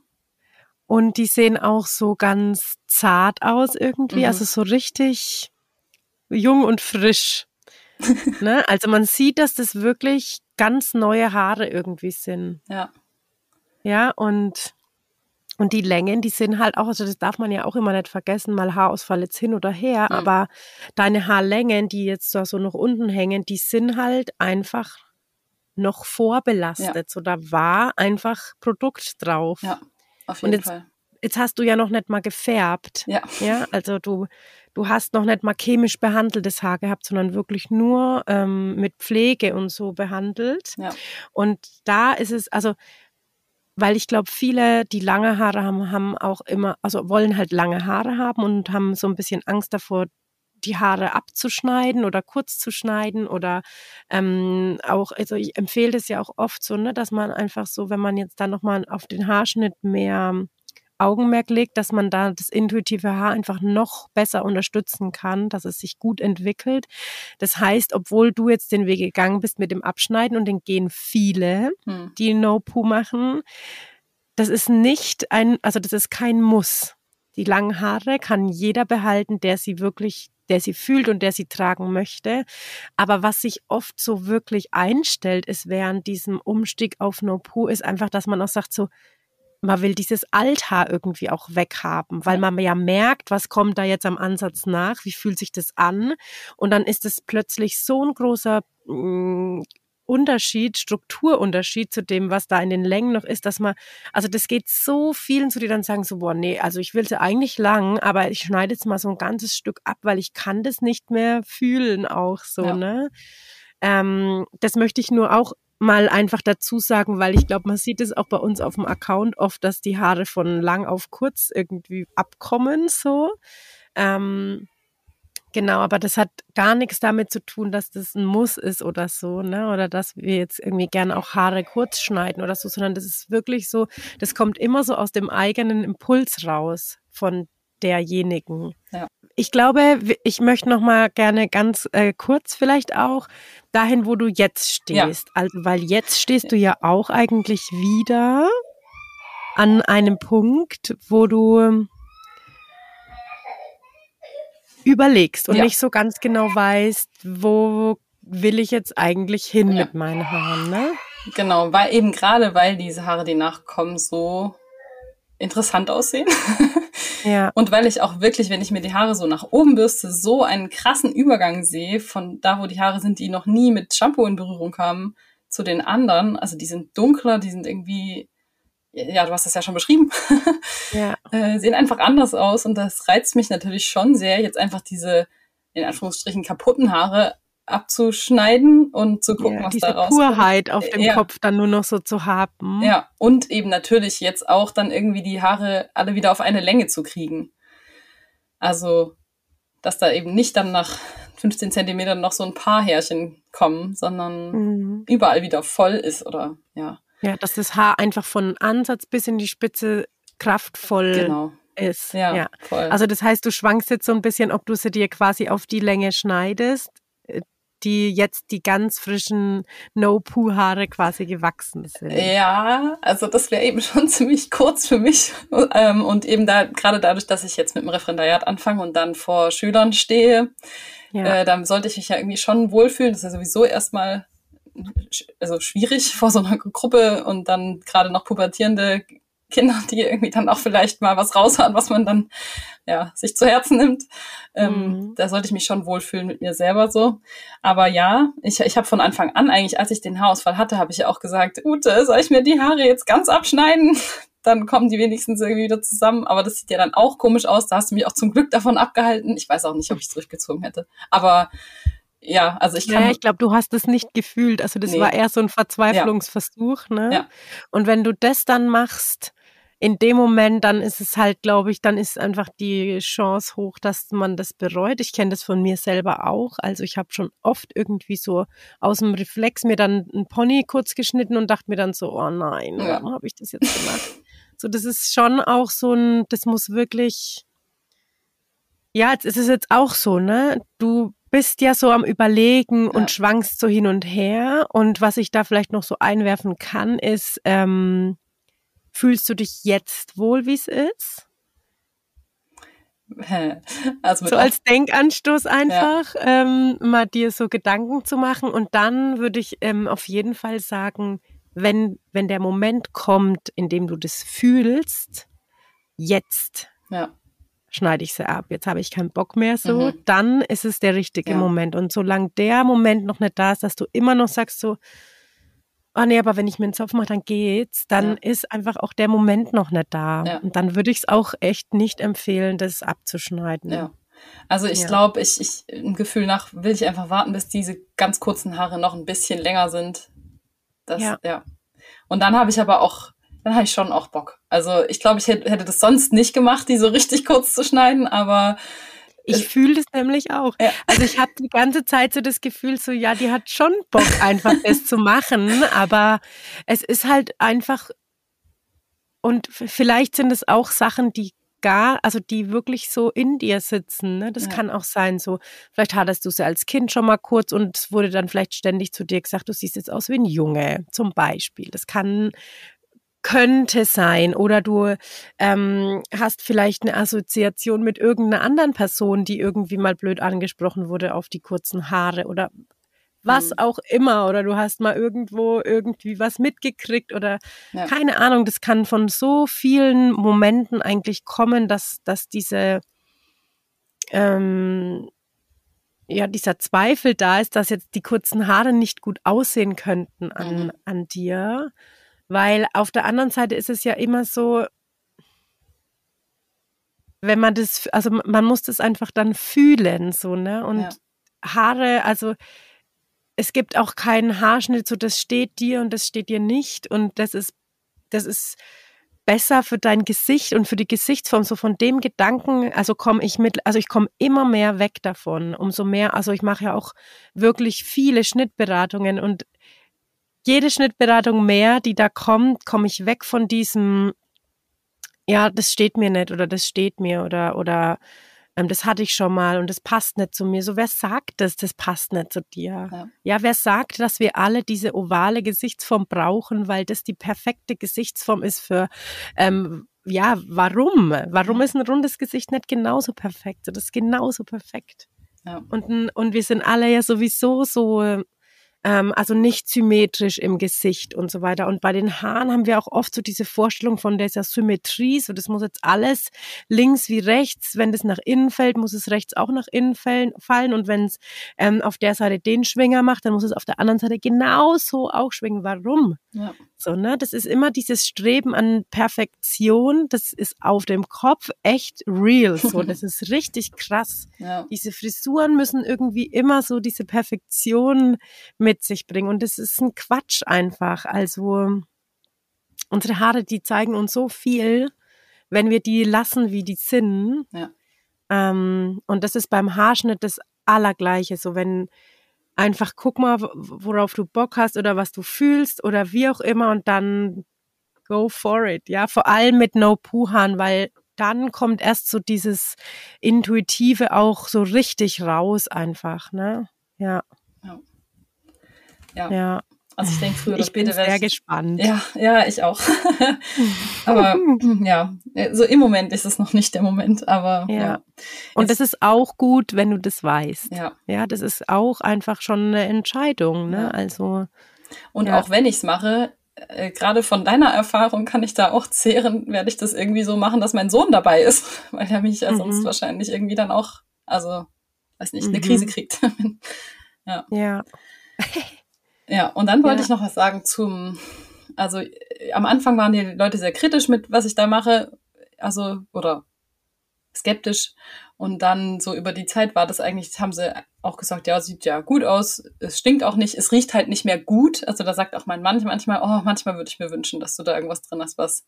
und die sehen auch so ganz zart aus irgendwie, Mhm. also so richtig jung und frisch. ne? Also man sieht, dass das wirklich ganz neue Haare irgendwie sind. ja, Ja, und, und die Längen, die sind halt auch, also das darf man ja auch immer nicht vergessen, mal Haarausfall jetzt hin oder her, Mhm. aber deine Haarlängen, die jetzt da so noch unten hängen, die sind halt einfach noch vorbelastet. So, da war einfach Produkt drauf. ja, auf Und jeden jetzt- Fall. Jetzt hast du ja noch nicht mal gefärbt. Ja, Ja, also du, du hast noch nicht mal chemisch behandeltes Haar gehabt, sondern wirklich nur ähm, mit Pflege und so behandelt. ja, Und da ist es, also, weil ich glaube, viele, die lange Haare haben, haben auch immer, also wollen halt lange Haare haben und haben so ein bisschen Angst davor, die Haare abzuschneiden oder kurz zu schneiden oder ähm, auch, also ich empfehle das ja auch oft so, ne, dass man einfach so, wenn man jetzt dann nochmal auf den Haarschnitt mehr Augenmerk legt, dass man da das intuitive Haar einfach noch besser unterstützen kann, dass es sich gut entwickelt. Das heißt, obwohl du jetzt den Weg gegangen bist mit dem Abschneiden und den gehen viele, hm. die No-Poo machen, das ist nicht ein, also das ist kein Muss. Die langen Haare kann jeder behalten, der sie wirklich, der sie fühlt und der sie tragen möchte. Aber was sich oft so wirklich einstellt, ist während diesem Umstieg auf No-Poo, ist einfach, dass man auch sagt so, man will dieses Althaar irgendwie auch weghaben, weil man ja merkt, was kommt da jetzt am Ansatz nach, wie fühlt sich das an und dann ist es plötzlich so ein großer mh, Unterschied, Strukturunterschied zu dem, was da in den Längen noch ist, dass man, also das geht so vielen zu, die dann sagen so, boah, nee, also ich will sie eigentlich lang, aber ich schneide jetzt mal so ein ganzes Stück ab, weil ich kann das nicht mehr fühlen auch so, Ja. ne? Ähm, das möchte ich nur auch mal einfach dazu sagen, weil ich glaube, man sieht es auch bei uns auf dem Account oft, dass die Haare von lang auf kurz irgendwie abkommen, so. Ähm, genau, aber das hat gar nichts damit zu tun, dass das ein Muss ist oder so, ne? Oder dass wir jetzt irgendwie gerne auch Haare kurz schneiden oder so, sondern das ist wirklich so, das kommt immer so aus dem eigenen Impuls raus von derjenigen. Ja. Ich glaube, ich möchte noch mal gerne ganz äh, kurz vielleicht auch dahin, wo du jetzt stehst. Also, weil jetzt stehst du ja auch eigentlich wieder an einem Punkt, wo du überlegst und Ja. nicht so ganz genau weißt, wo will ich jetzt eigentlich hin Ja. mit meinen Haaren, ne? Genau, weil eben gerade weil diese Haare, die nachkommen, so interessant aussehen. Ja. Und weil ich auch wirklich, wenn ich mir die Haare so nach oben bürste, so einen krassen Übergang sehe von da, wo die Haare sind, die noch nie mit Shampoo in Berührung kamen, zu den anderen. Also die sind dunkler, die sind irgendwie ja, du hast das ja schon beschrieben, Ja. äh, sehen einfach anders aus und das reizt mich natürlich schon sehr, jetzt einfach diese in Anführungsstrichen kaputten Haare abzuschneiden und zu gucken, ja, was diese daraus Purheit auf dem Ja. Kopf dann nur noch so zu haben. Ja, und eben natürlich jetzt auch dann irgendwie die Haare alle wieder auf eine Länge zu kriegen. Also, dass da eben nicht dann nach 15 Zentimetern noch so ein paar Härchen kommen, sondern Mhm. überall wieder voll ist oder ja, Ja, dass das Haar einfach von Ansatz bis in die Spitze kraftvoll genau. ist. Ja, ja. voll. Also das heißt, du schwankst jetzt so ein bisschen, ob du sie dir quasi auf die Länge schneidest, die jetzt die ganz frischen No-Poo-Haare quasi gewachsen sind. Ja, also das wäre eben schon ziemlich kurz für mich. Ähm, und eben da, gerade dadurch, dass ich jetzt mit dem Referendariat anfange und dann vor Schülern stehe, Ja. äh, dann sollte ich mich ja irgendwie schon wohlfühlen. Das ist ja sowieso erstmal sch- also schwierig vor so einer Gruppe und dann gerade noch pubertierende Kinder, die irgendwie dann auch vielleicht mal was raushauen, was man dann ja sich zu Herzen nimmt. Ähm, Mhm. Da sollte ich mich schon wohlfühlen mit mir selber so. Aber ja, ich, ich habe von Anfang an eigentlich, als ich den Haarausfall hatte, habe ich ja auch gesagt, Ute, soll ich mir die Haare jetzt ganz abschneiden? Dann kommen die wenigstens irgendwie wieder zusammen. Aber das sieht ja dann auch komisch aus. Da hast du mich auch zum Glück davon abgehalten. Ich weiß auch nicht, ob ich es durchgezogen hätte. Aber ja, also ich kann. Ja, ich glaube, du hast es nicht gefühlt. Also das Nee. war eher so ein Verzweiflungsversuch. Ne? Ja. Und wenn du das dann machst, in dem Moment, dann ist es halt, glaube ich, dann ist einfach die Chance hoch, dass man das bereut. Ich kenne das von mir selber auch. Also ich habe schon oft irgendwie so aus dem Reflex mir dann ein Pony kurz geschnitten und dachte mir dann so, oh nein, Ja. warum habe ich das jetzt gemacht? So, das ist schon auch so ein, das muss wirklich, ja, jetzt ist es jetzt auch so, ne? Du bist ja so am Überlegen Ja. und schwankst so hin und her. Und was ich da vielleicht noch so einwerfen kann, ist, ähm, fühlst du dich jetzt wohl, wie es ist? also So als Denkanstoß einfach, ähm, mal dir so Gedanken zu machen. Und dann würde ich ähm, auf jeden Fall sagen, wenn, wenn der Moment kommt, in dem du das fühlst, jetzt ja, schneide ich sie ab, jetzt habe ich keinen Bock mehr so, Mhm. dann ist es der richtige Ja. Moment. Und solange der Moment noch nicht da ist, dass du immer noch sagst so, oh nee, aber wenn ich mir einen Zopf mache, dann geht's, dann Ja. ist einfach auch der Moment noch nicht da. Ja. Und dann würde ich es auch echt nicht empfehlen, das abzuschneiden. ja. Also ich Ja. glaube, ich, ich im Gefühl nach will ich einfach warten, bis diese ganz kurzen Haare noch ein bisschen länger sind. Das, Ja. ja. Und dann habe ich aber auch, dann habe ich schon auch Bock. Also ich glaube, ich hätte, hätte das sonst nicht gemacht, die so richtig kurz zu schneiden, aber Ich fühle das nämlich auch. Ja. Also ich habe die ganze Zeit so das Gefühl, so ja, die hat schon Bock, einfach das zu machen, aber es ist halt einfach und vielleicht sind es auch Sachen, die gar, also die wirklich so in dir sitzen. Ne? Das Ja. kann auch sein, so vielleicht hattest du sie als Kind schon mal kurz und es wurde dann vielleicht ständig zu dir gesagt, du siehst jetzt aus wie ein Junge, zum Beispiel. Das kann könnte sein oder du ähm, hast vielleicht eine Assoziation mit irgendeiner anderen Person, die irgendwie mal blöd angesprochen wurde auf die kurzen Haare oder was Mhm. auch immer oder du hast mal irgendwo irgendwie was mitgekriegt oder Ja. keine Ahnung, das kann von so vielen Momenten eigentlich kommen, dass, dass diese ähm, ja, dieser Zweifel da ist, dass jetzt die kurzen Haare nicht gut aussehen könnten an, Mhm. an dir. Weil auf der anderen Seite ist es ja immer so, wenn man das, also man muss das einfach dann fühlen, so, ne? Und Ja. Haare, also es gibt auch keinen Haarschnitt, so das steht dir und das steht dir nicht. Und das ist, das ist besser für dein Gesicht und für die Gesichtsform. So von dem Gedanken, also komme ich mit, also ich komme immer mehr weg davon. Umso mehr, also ich mache ja auch wirklich viele Schnittberatungen und jede Schnittberatung mehr, die da kommt, komme ich weg von diesem, ja, das steht mir nicht oder das steht mir oder, oder ähm, das hatte ich schon mal und das passt nicht zu mir. So, wer sagt das, das passt nicht zu dir? Ja. Ja, wer sagt, dass wir alle diese ovale Gesichtsform brauchen, weil das die perfekte Gesichtsform ist für, ähm, ja, warum? Warum ist ein rundes Gesicht nicht genauso perfekt? Das ist genauso perfekt. Ja. Und, und wir sind alle ja sowieso so ähm, also nicht symmetrisch im Gesicht und so weiter. Und bei den Haaren haben wir auch oft so diese Vorstellung von dieser Symmetrie, so das muss jetzt alles links wie rechts, wenn das nach innen fällt, muss es rechts auch nach innen fallen, und wenn es ähm, auf der Seite den Schwinger macht, dann muss es auf der anderen Seite genauso auch schwingen. Warum? Ja. So, ne? Das ist immer dieses Streben an Perfektion, das ist auf dem Kopf echt real. So, das ist richtig krass. Ja. Diese Frisuren müssen irgendwie immer so diese Perfektion mit sich bringen. Und das ist ein Quatsch einfach. Also unsere Haare, die zeigen uns so viel, wenn wir die lassen, wie die sind. Ja. Ähm, und das ist beim Haarschnitt das Allergleiche. So, wenn einfach guck mal, worauf du Bock hast oder was du fühlst oder wie auch immer und dann go for it. Ja, vor allem mit No Puhan, weil dann kommt erst so dieses Intuitive auch so richtig raus einfach, ne? Ja. Ja. Ja. ja. Also ich denke früher oder ich später bin sehr ich, gespannt. Ja, ja, ich auch. aber ja, so im Moment ist es noch nicht der Moment, aber ja. ja. Und das ist auch gut, wenn du das weißt. Ja. Ja, das ist auch einfach schon eine Entscheidung, ne? Ja. Also. Und ja. auch wenn ich es mache, äh, gerade von deiner Erfahrung kann ich da auch zehren, werde ich das irgendwie so machen, dass mein Sohn dabei ist, weil er mich ja mhm. sonst wahrscheinlich irgendwie dann auch, also, weiß nicht, eine mhm. Krise kriegt. ja. Ja. Ja, und dann wollte ja. ich noch was sagen zum, also am Anfang waren die Leute sehr kritisch mit, was ich da mache, also, oder skeptisch. Und dann so über die Zeit war das eigentlich, haben sie auch gesagt, ja, sieht ja gut aus, es stinkt auch nicht, es riecht halt nicht mehr gut. Also da sagt auch mein Mann manchmal, oh, manchmal würde ich mir wünschen, dass du da irgendwas drin hast, was,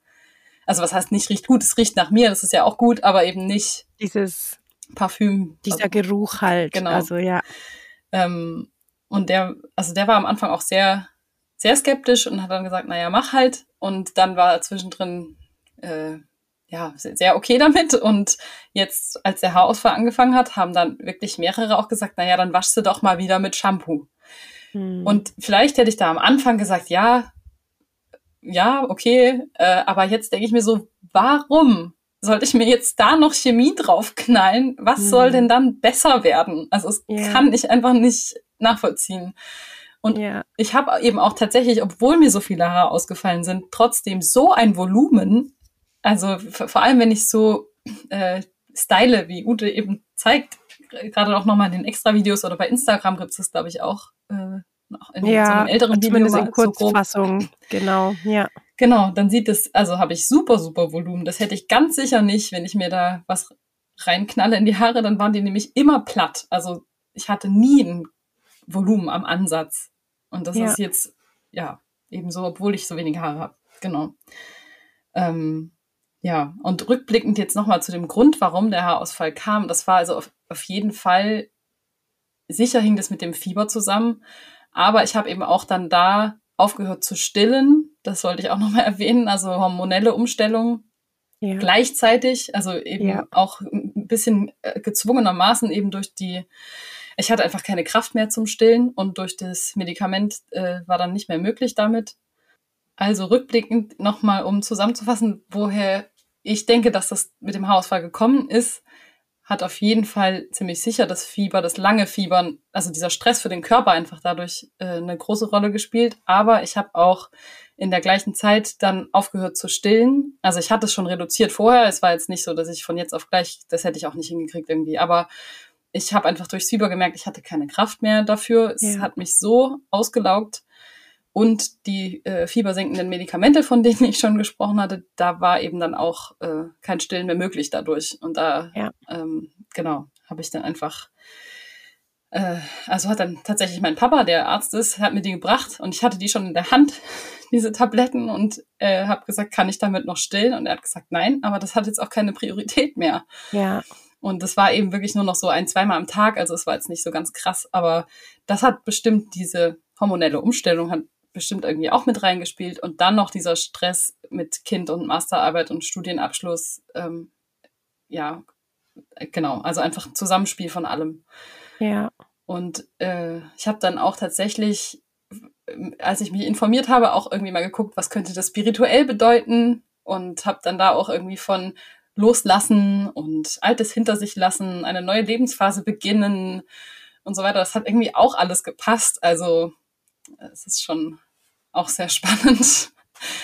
also was heißt nicht riecht gut, es riecht nach mir, das ist ja auch gut, aber eben nicht dieses Parfüm. Dieser also, Geruch halt. Genau. Also ja. Ähm, und der, also der war am Anfang auch sehr, sehr skeptisch und hat dann gesagt, naja, mach halt. Und dann war er zwischendrin äh, ja sehr okay damit. Und jetzt, als der Haarausfall angefangen hat, haben dann wirklich mehrere auch gesagt, naja, dann waschst du doch mal wieder mit Shampoo. Hm. Und vielleicht hätte ich da am Anfang gesagt, ja, ja, okay, äh, aber jetzt denke ich mir so, warum sollte ich mir jetzt da noch Chemie draufknallen? Was hm. soll denn dann besser werden? Also es ja. kann ich einfach nicht nachvollziehen. Und ja. ich habe eben auch tatsächlich, obwohl mir so viele Haare ausgefallen sind, trotzdem so ein Volumen. Also vor allem, wenn ich so äh, style, wie Ute eben zeigt, gerade auch nochmal in den Extra-Videos oder bei Instagram gibt es das, glaube ich, auch äh, noch in ja, so einem älteren Video. Mal in Kurzfassung, so genau, ja. Genau, dann sieht es, also habe ich super, super Volumen. Das hätte ich ganz sicher nicht, wenn ich mir da was reinknalle in die Haare, dann waren die nämlich immer platt. Also ich hatte nie ein Volumen am Ansatz. Und das ja. ist jetzt, ja, ebenso, obwohl ich so wenige Haare habe. Genau. Ähm, ja, und rückblickend jetzt nochmal zu dem Grund, warum der Haarausfall kam. Das war also auf, auf jeden Fall, sicher hing das mit dem Fieber zusammen. Aber ich habe eben auch dann da aufgehört zu stillen. Das sollte ich auch nochmal erwähnen. Also hormonelle Umstellung ja. gleichzeitig. Also eben ja. auch ein bisschen äh, gezwungenermaßen eben durch die ich hatte einfach keine Kraft mehr zum Stillen und durch das Medikament äh, war dann nicht mehr möglich damit. Also rückblickend nochmal, um zusammenzufassen, woher ich denke, dass das mit dem Haarausfall gekommen ist, hat auf jeden Fall ziemlich sicher das Fieber, das lange Fiebern, also dieser Stress für den Körper einfach dadurch äh, eine große Rolle gespielt. Aber ich habe auch in der gleichen Zeit dann aufgehört zu stillen. Also ich hatte es schon reduziert vorher. Es war jetzt nicht so, dass ich von jetzt auf gleich, das hätte ich auch nicht hingekriegt irgendwie. Aber ich habe einfach durchs Fieber gemerkt, ich hatte keine Kraft mehr dafür. Es ja. hat mich so ausgelaugt. Und die äh, fiebersenkenden Medikamente, von denen ich schon gesprochen hatte, da war eben dann auch äh, kein Stillen mehr möglich dadurch. Und da, ja. ähm, genau, habe ich dann einfach, äh, also hat dann tatsächlich mein Papa, der Arzt ist, hat mir die gebracht und ich hatte die schon in der Hand, diese Tabletten, und äh, habe gesagt, kann ich damit noch stillen? Und er hat gesagt, nein, aber das hat jetzt auch keine Priorität mehr. Ja. Und das war eben wirklich nur noch so ein, zweimal am Tag. Also es war jetzt nicht so ganz krass, aber das hat bestimmt diese hormonelle Umstellung hat bestimmt irgendwie auch mit reingespielt. Und dann noch dieser Stress mit Kind und Masterarbeit und Studienabschluss. Ähm, ja, genau. Also einfach ein Zusammenspiel von allem. Ja. Und äh, ich habe dann auch tatsächlich, als ich mich informiert habe, auch irgendwie mal geguckt, was könnte das spirituell bedeuten und habe dann da auch irgendwie von loslassen und Altes hinter sich lassen, eine neue Lebensphase beginnen und so weiter. Das hat irgendwie auch alles gepasst. Also es ist schon auch sehr spannend.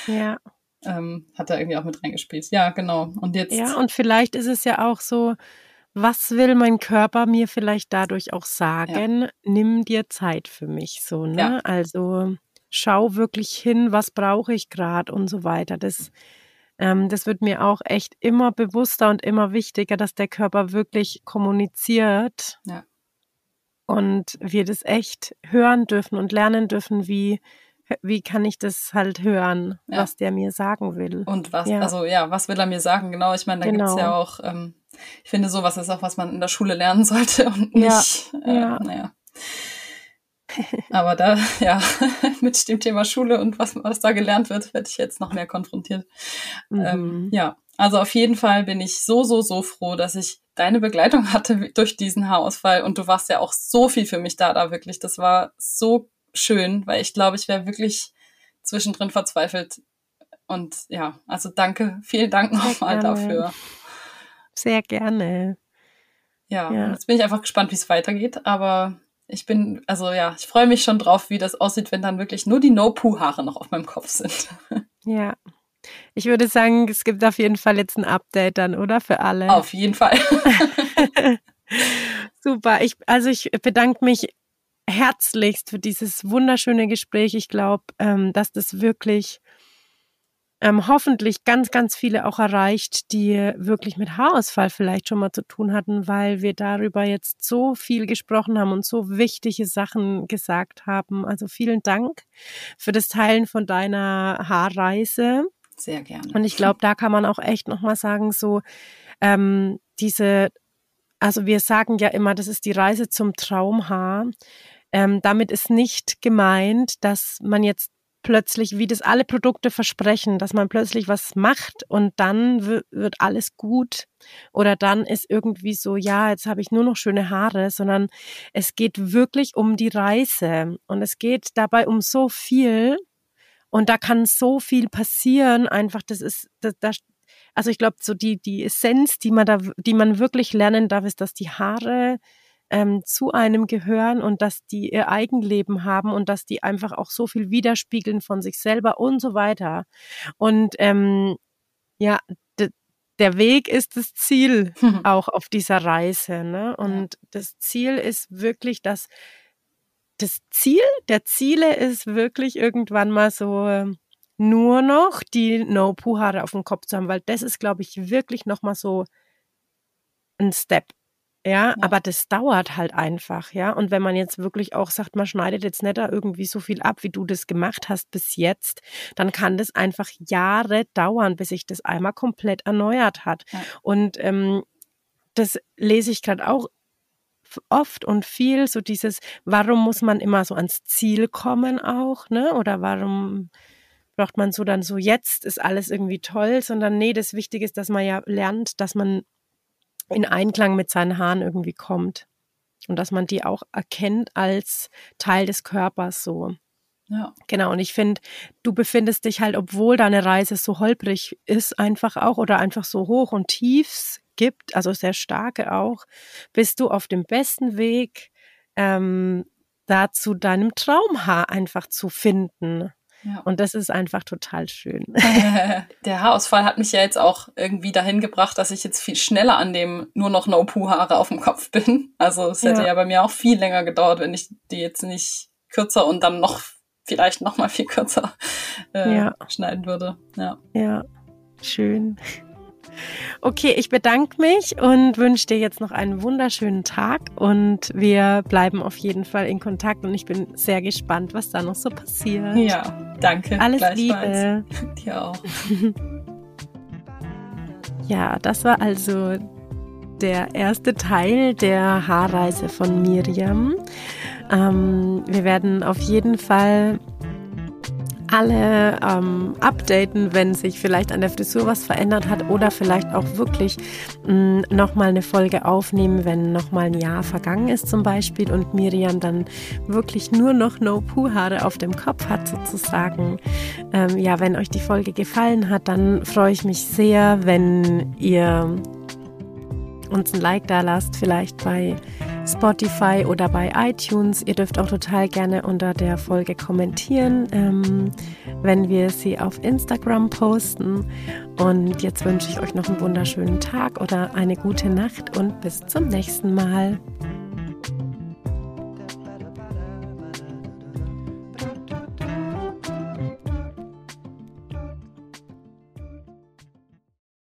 Ja. Ähm, hat er irgendwie auch mit reingespielt. Ja, genau. Und jetzt. Ja, und vielleicht ist es ja auch so, was will mein Körper mir vielleicht dadurch auch sagen? Ja. Nimm dir Zeit für mich so, ne? Ja. Also schau wirklich hin, was brauche ich gerade und so weiter. Das, ähm, das wird mir auch echt immer bewusster und immer wichtiger, dass der Körper wirklich kommuniziert. Ja. Und wir das echt hören dürfen und lernen dürfen, wie, wie kann ich das halt hören, ja. was der mir sagen will. Und was, ja. also ja, was will er mir sagen? Genau, ich meine, da genau. gibt es ja auch, ähm, ich finde, sowas ist auch, was man in der Schule lernen sollte und nicht, ja. Äh, ja. naja. Aber da, ja, mit dem Thema Schule und was, was da gelernt wird, werde ich jetzt noch mehr konfrontiert. Ähm, mhm. Ähm, ja, also auf jeden Fall bin ich so, so, so froh, dass ich deine Begleitung hatte durch diesen Haarausfall und du warst ja auch so viel für mich da, da wirklich. Das war so schön, weil ich glaube, ich wäre wirklich zwischendrin verzweifelt. Und ja, also danke, vielen Dank nochmal dafür. Sehr gerne. Ja, ja, jetzt bin ich einfach gespannt, wie es weitergeht, aber ich bin, also ja, ich freue mich schon drauf, wie das aussieht, wenn dann wirklich nur die No-Poo-Haare noch auf meinem Kopf sind. Ja. Ich würde sagen, es gibt auf jeden Fall jetzt ein Update dann, oder? Für alle. Auf jeden Fall. Super. Ich, also ich bedanke mich herzlichst für dieses wunderschöne Gespräch. Ich glaube, ähm, dass das wirklich ähm, hoffentlich ganz, ganz viele auch erreicht, die wirklich mit Haarausfall vielleicht schon mal zu tun hatten, weil wir darüber jetzt so viel gesprochen haben und so wichtige Sachen gesagt haben. Also vielen Dank für das Teilen von deiner Haarreise. Sehr gerne. Und ich glaube, da kann man auch echt nochmal sagen, so ähm, diese, also wir sagen ja immer, das ist die Reise zum Traumhaar. Ähm, damit ist nicht gemeint, dass man jetzt plötzlich, wie das alle Produkte versprechen, dass man plötzlich was macht und dann wird alles gut. Oder dann ist irgendwie so, ja, jetzt habe ich nur noch schöne Haare, sondern es geht wirklich um die Reise. Und es geht dabei um so viel. Und da kann so viel passieren. Einfach, das ist, das, das also ich glaube, so die die Essenz, die man da, die man wirklich lernen darf, ist, dass die Haare ähm, zu einem gehören und dass die ihr Eigenleben haben und dass die einfach auch so viel widerspiegeln von sich selber und so weiter. Und ähm, ja, der Weg ist das Ziel auch auf dieser Reise. Ne? Und ja. das Ziel ist wirklich, dass das Ziel der Ziele ist wirklich irgendwann mal so ähm, nur noch die No-Poo-Haare auf dem Kopf zu haben, weil das ist, glaube ich, wirklich nochmal so ein Step. Ja, aber das dauert halt einfach, ja. Und wenn man jetzt wirklich auch sagt, man schneidet jetzt nicht da irgendwie so viel ab, wie du das gemacht hast bis jetzt, dann kann das einfach Jahre dauern, bis sich das einmal komplett erneuert hat. Ja. Und ähm, das lese ich gerade auch oft und viel, so dieses, warum muss man immer so ans Ziel kommen auch, ne? Oder warum braucht man so dann so, jetzt ist alles irgendwie toll, sondern nee, das Wichtige ist, dass man ja lernt, dass man in Einklang mit seinen Haaren irgendwie kommt. Und dass man die auch erkennt als Teil des Körpers so. Ja. Genau, und ich finde, du befindest dich halt, obwohl deine Reise so holprig ist, einfach auch oder einfach so hoch und tief gibt, also sehr starke auch, bist du auf dem besten Weg, ähm, dazu deinem Traumhaar einfach zu finden. Ja. Und das ist einfach total schön. Der Haarausfall hat mich ja jetzt auch irgendwie dahin gebracht, dass ich jetzt viel schneller an dem nur noch No-Poo-Haare auf dem Kopf bin. Also es hätte ja. ja bei mir auch viel länger gedauert, wenn ich die jetzt nicht kürzer und dann noch vielleicht noch mal viel kürzer äh, ja. schneiden würde. Ja. Ja, schön. Okay, ich bedanke mich und wünsche dir jetzt noch einen wunderschönen Tag und wir bleiben auf jeden Fall in Kontakt und ich bin sehr gespannt, was da noch so passiert. Ja, danke. Alles Liebe. Dir auch. ja, das war also der erste Teil der Haarreise von Miriam. Ähm, wir werden auf jeden Fall alle ähm, updaten, wenn sich vielleicht an der Frisur was verändert hat oder vielleicht auch wirklich mm, nochmal eine Folge aufnehmen, wenn nochmal ein Jahr vergangen ist zum Beispiel und Miriam dann wirklich nur noch No-Poo-Haare auf dem Kopf hat sozusagen. Ähm, ja, wenn euch die Folge gefallen hat, dann freue ich mich sehr, wenn ihr uns ein Like da lasst, vielleicht bei Spotify oder bei iTunes. Ihr dürft auch total gerne unter der Folge kommentieren, ähm, wenn wir sie auf Instagram posten. Und jetzt wünsche ich euch noch einen wunderschönen Tag oder eine gute Nacht und bis zum nächsten Mal.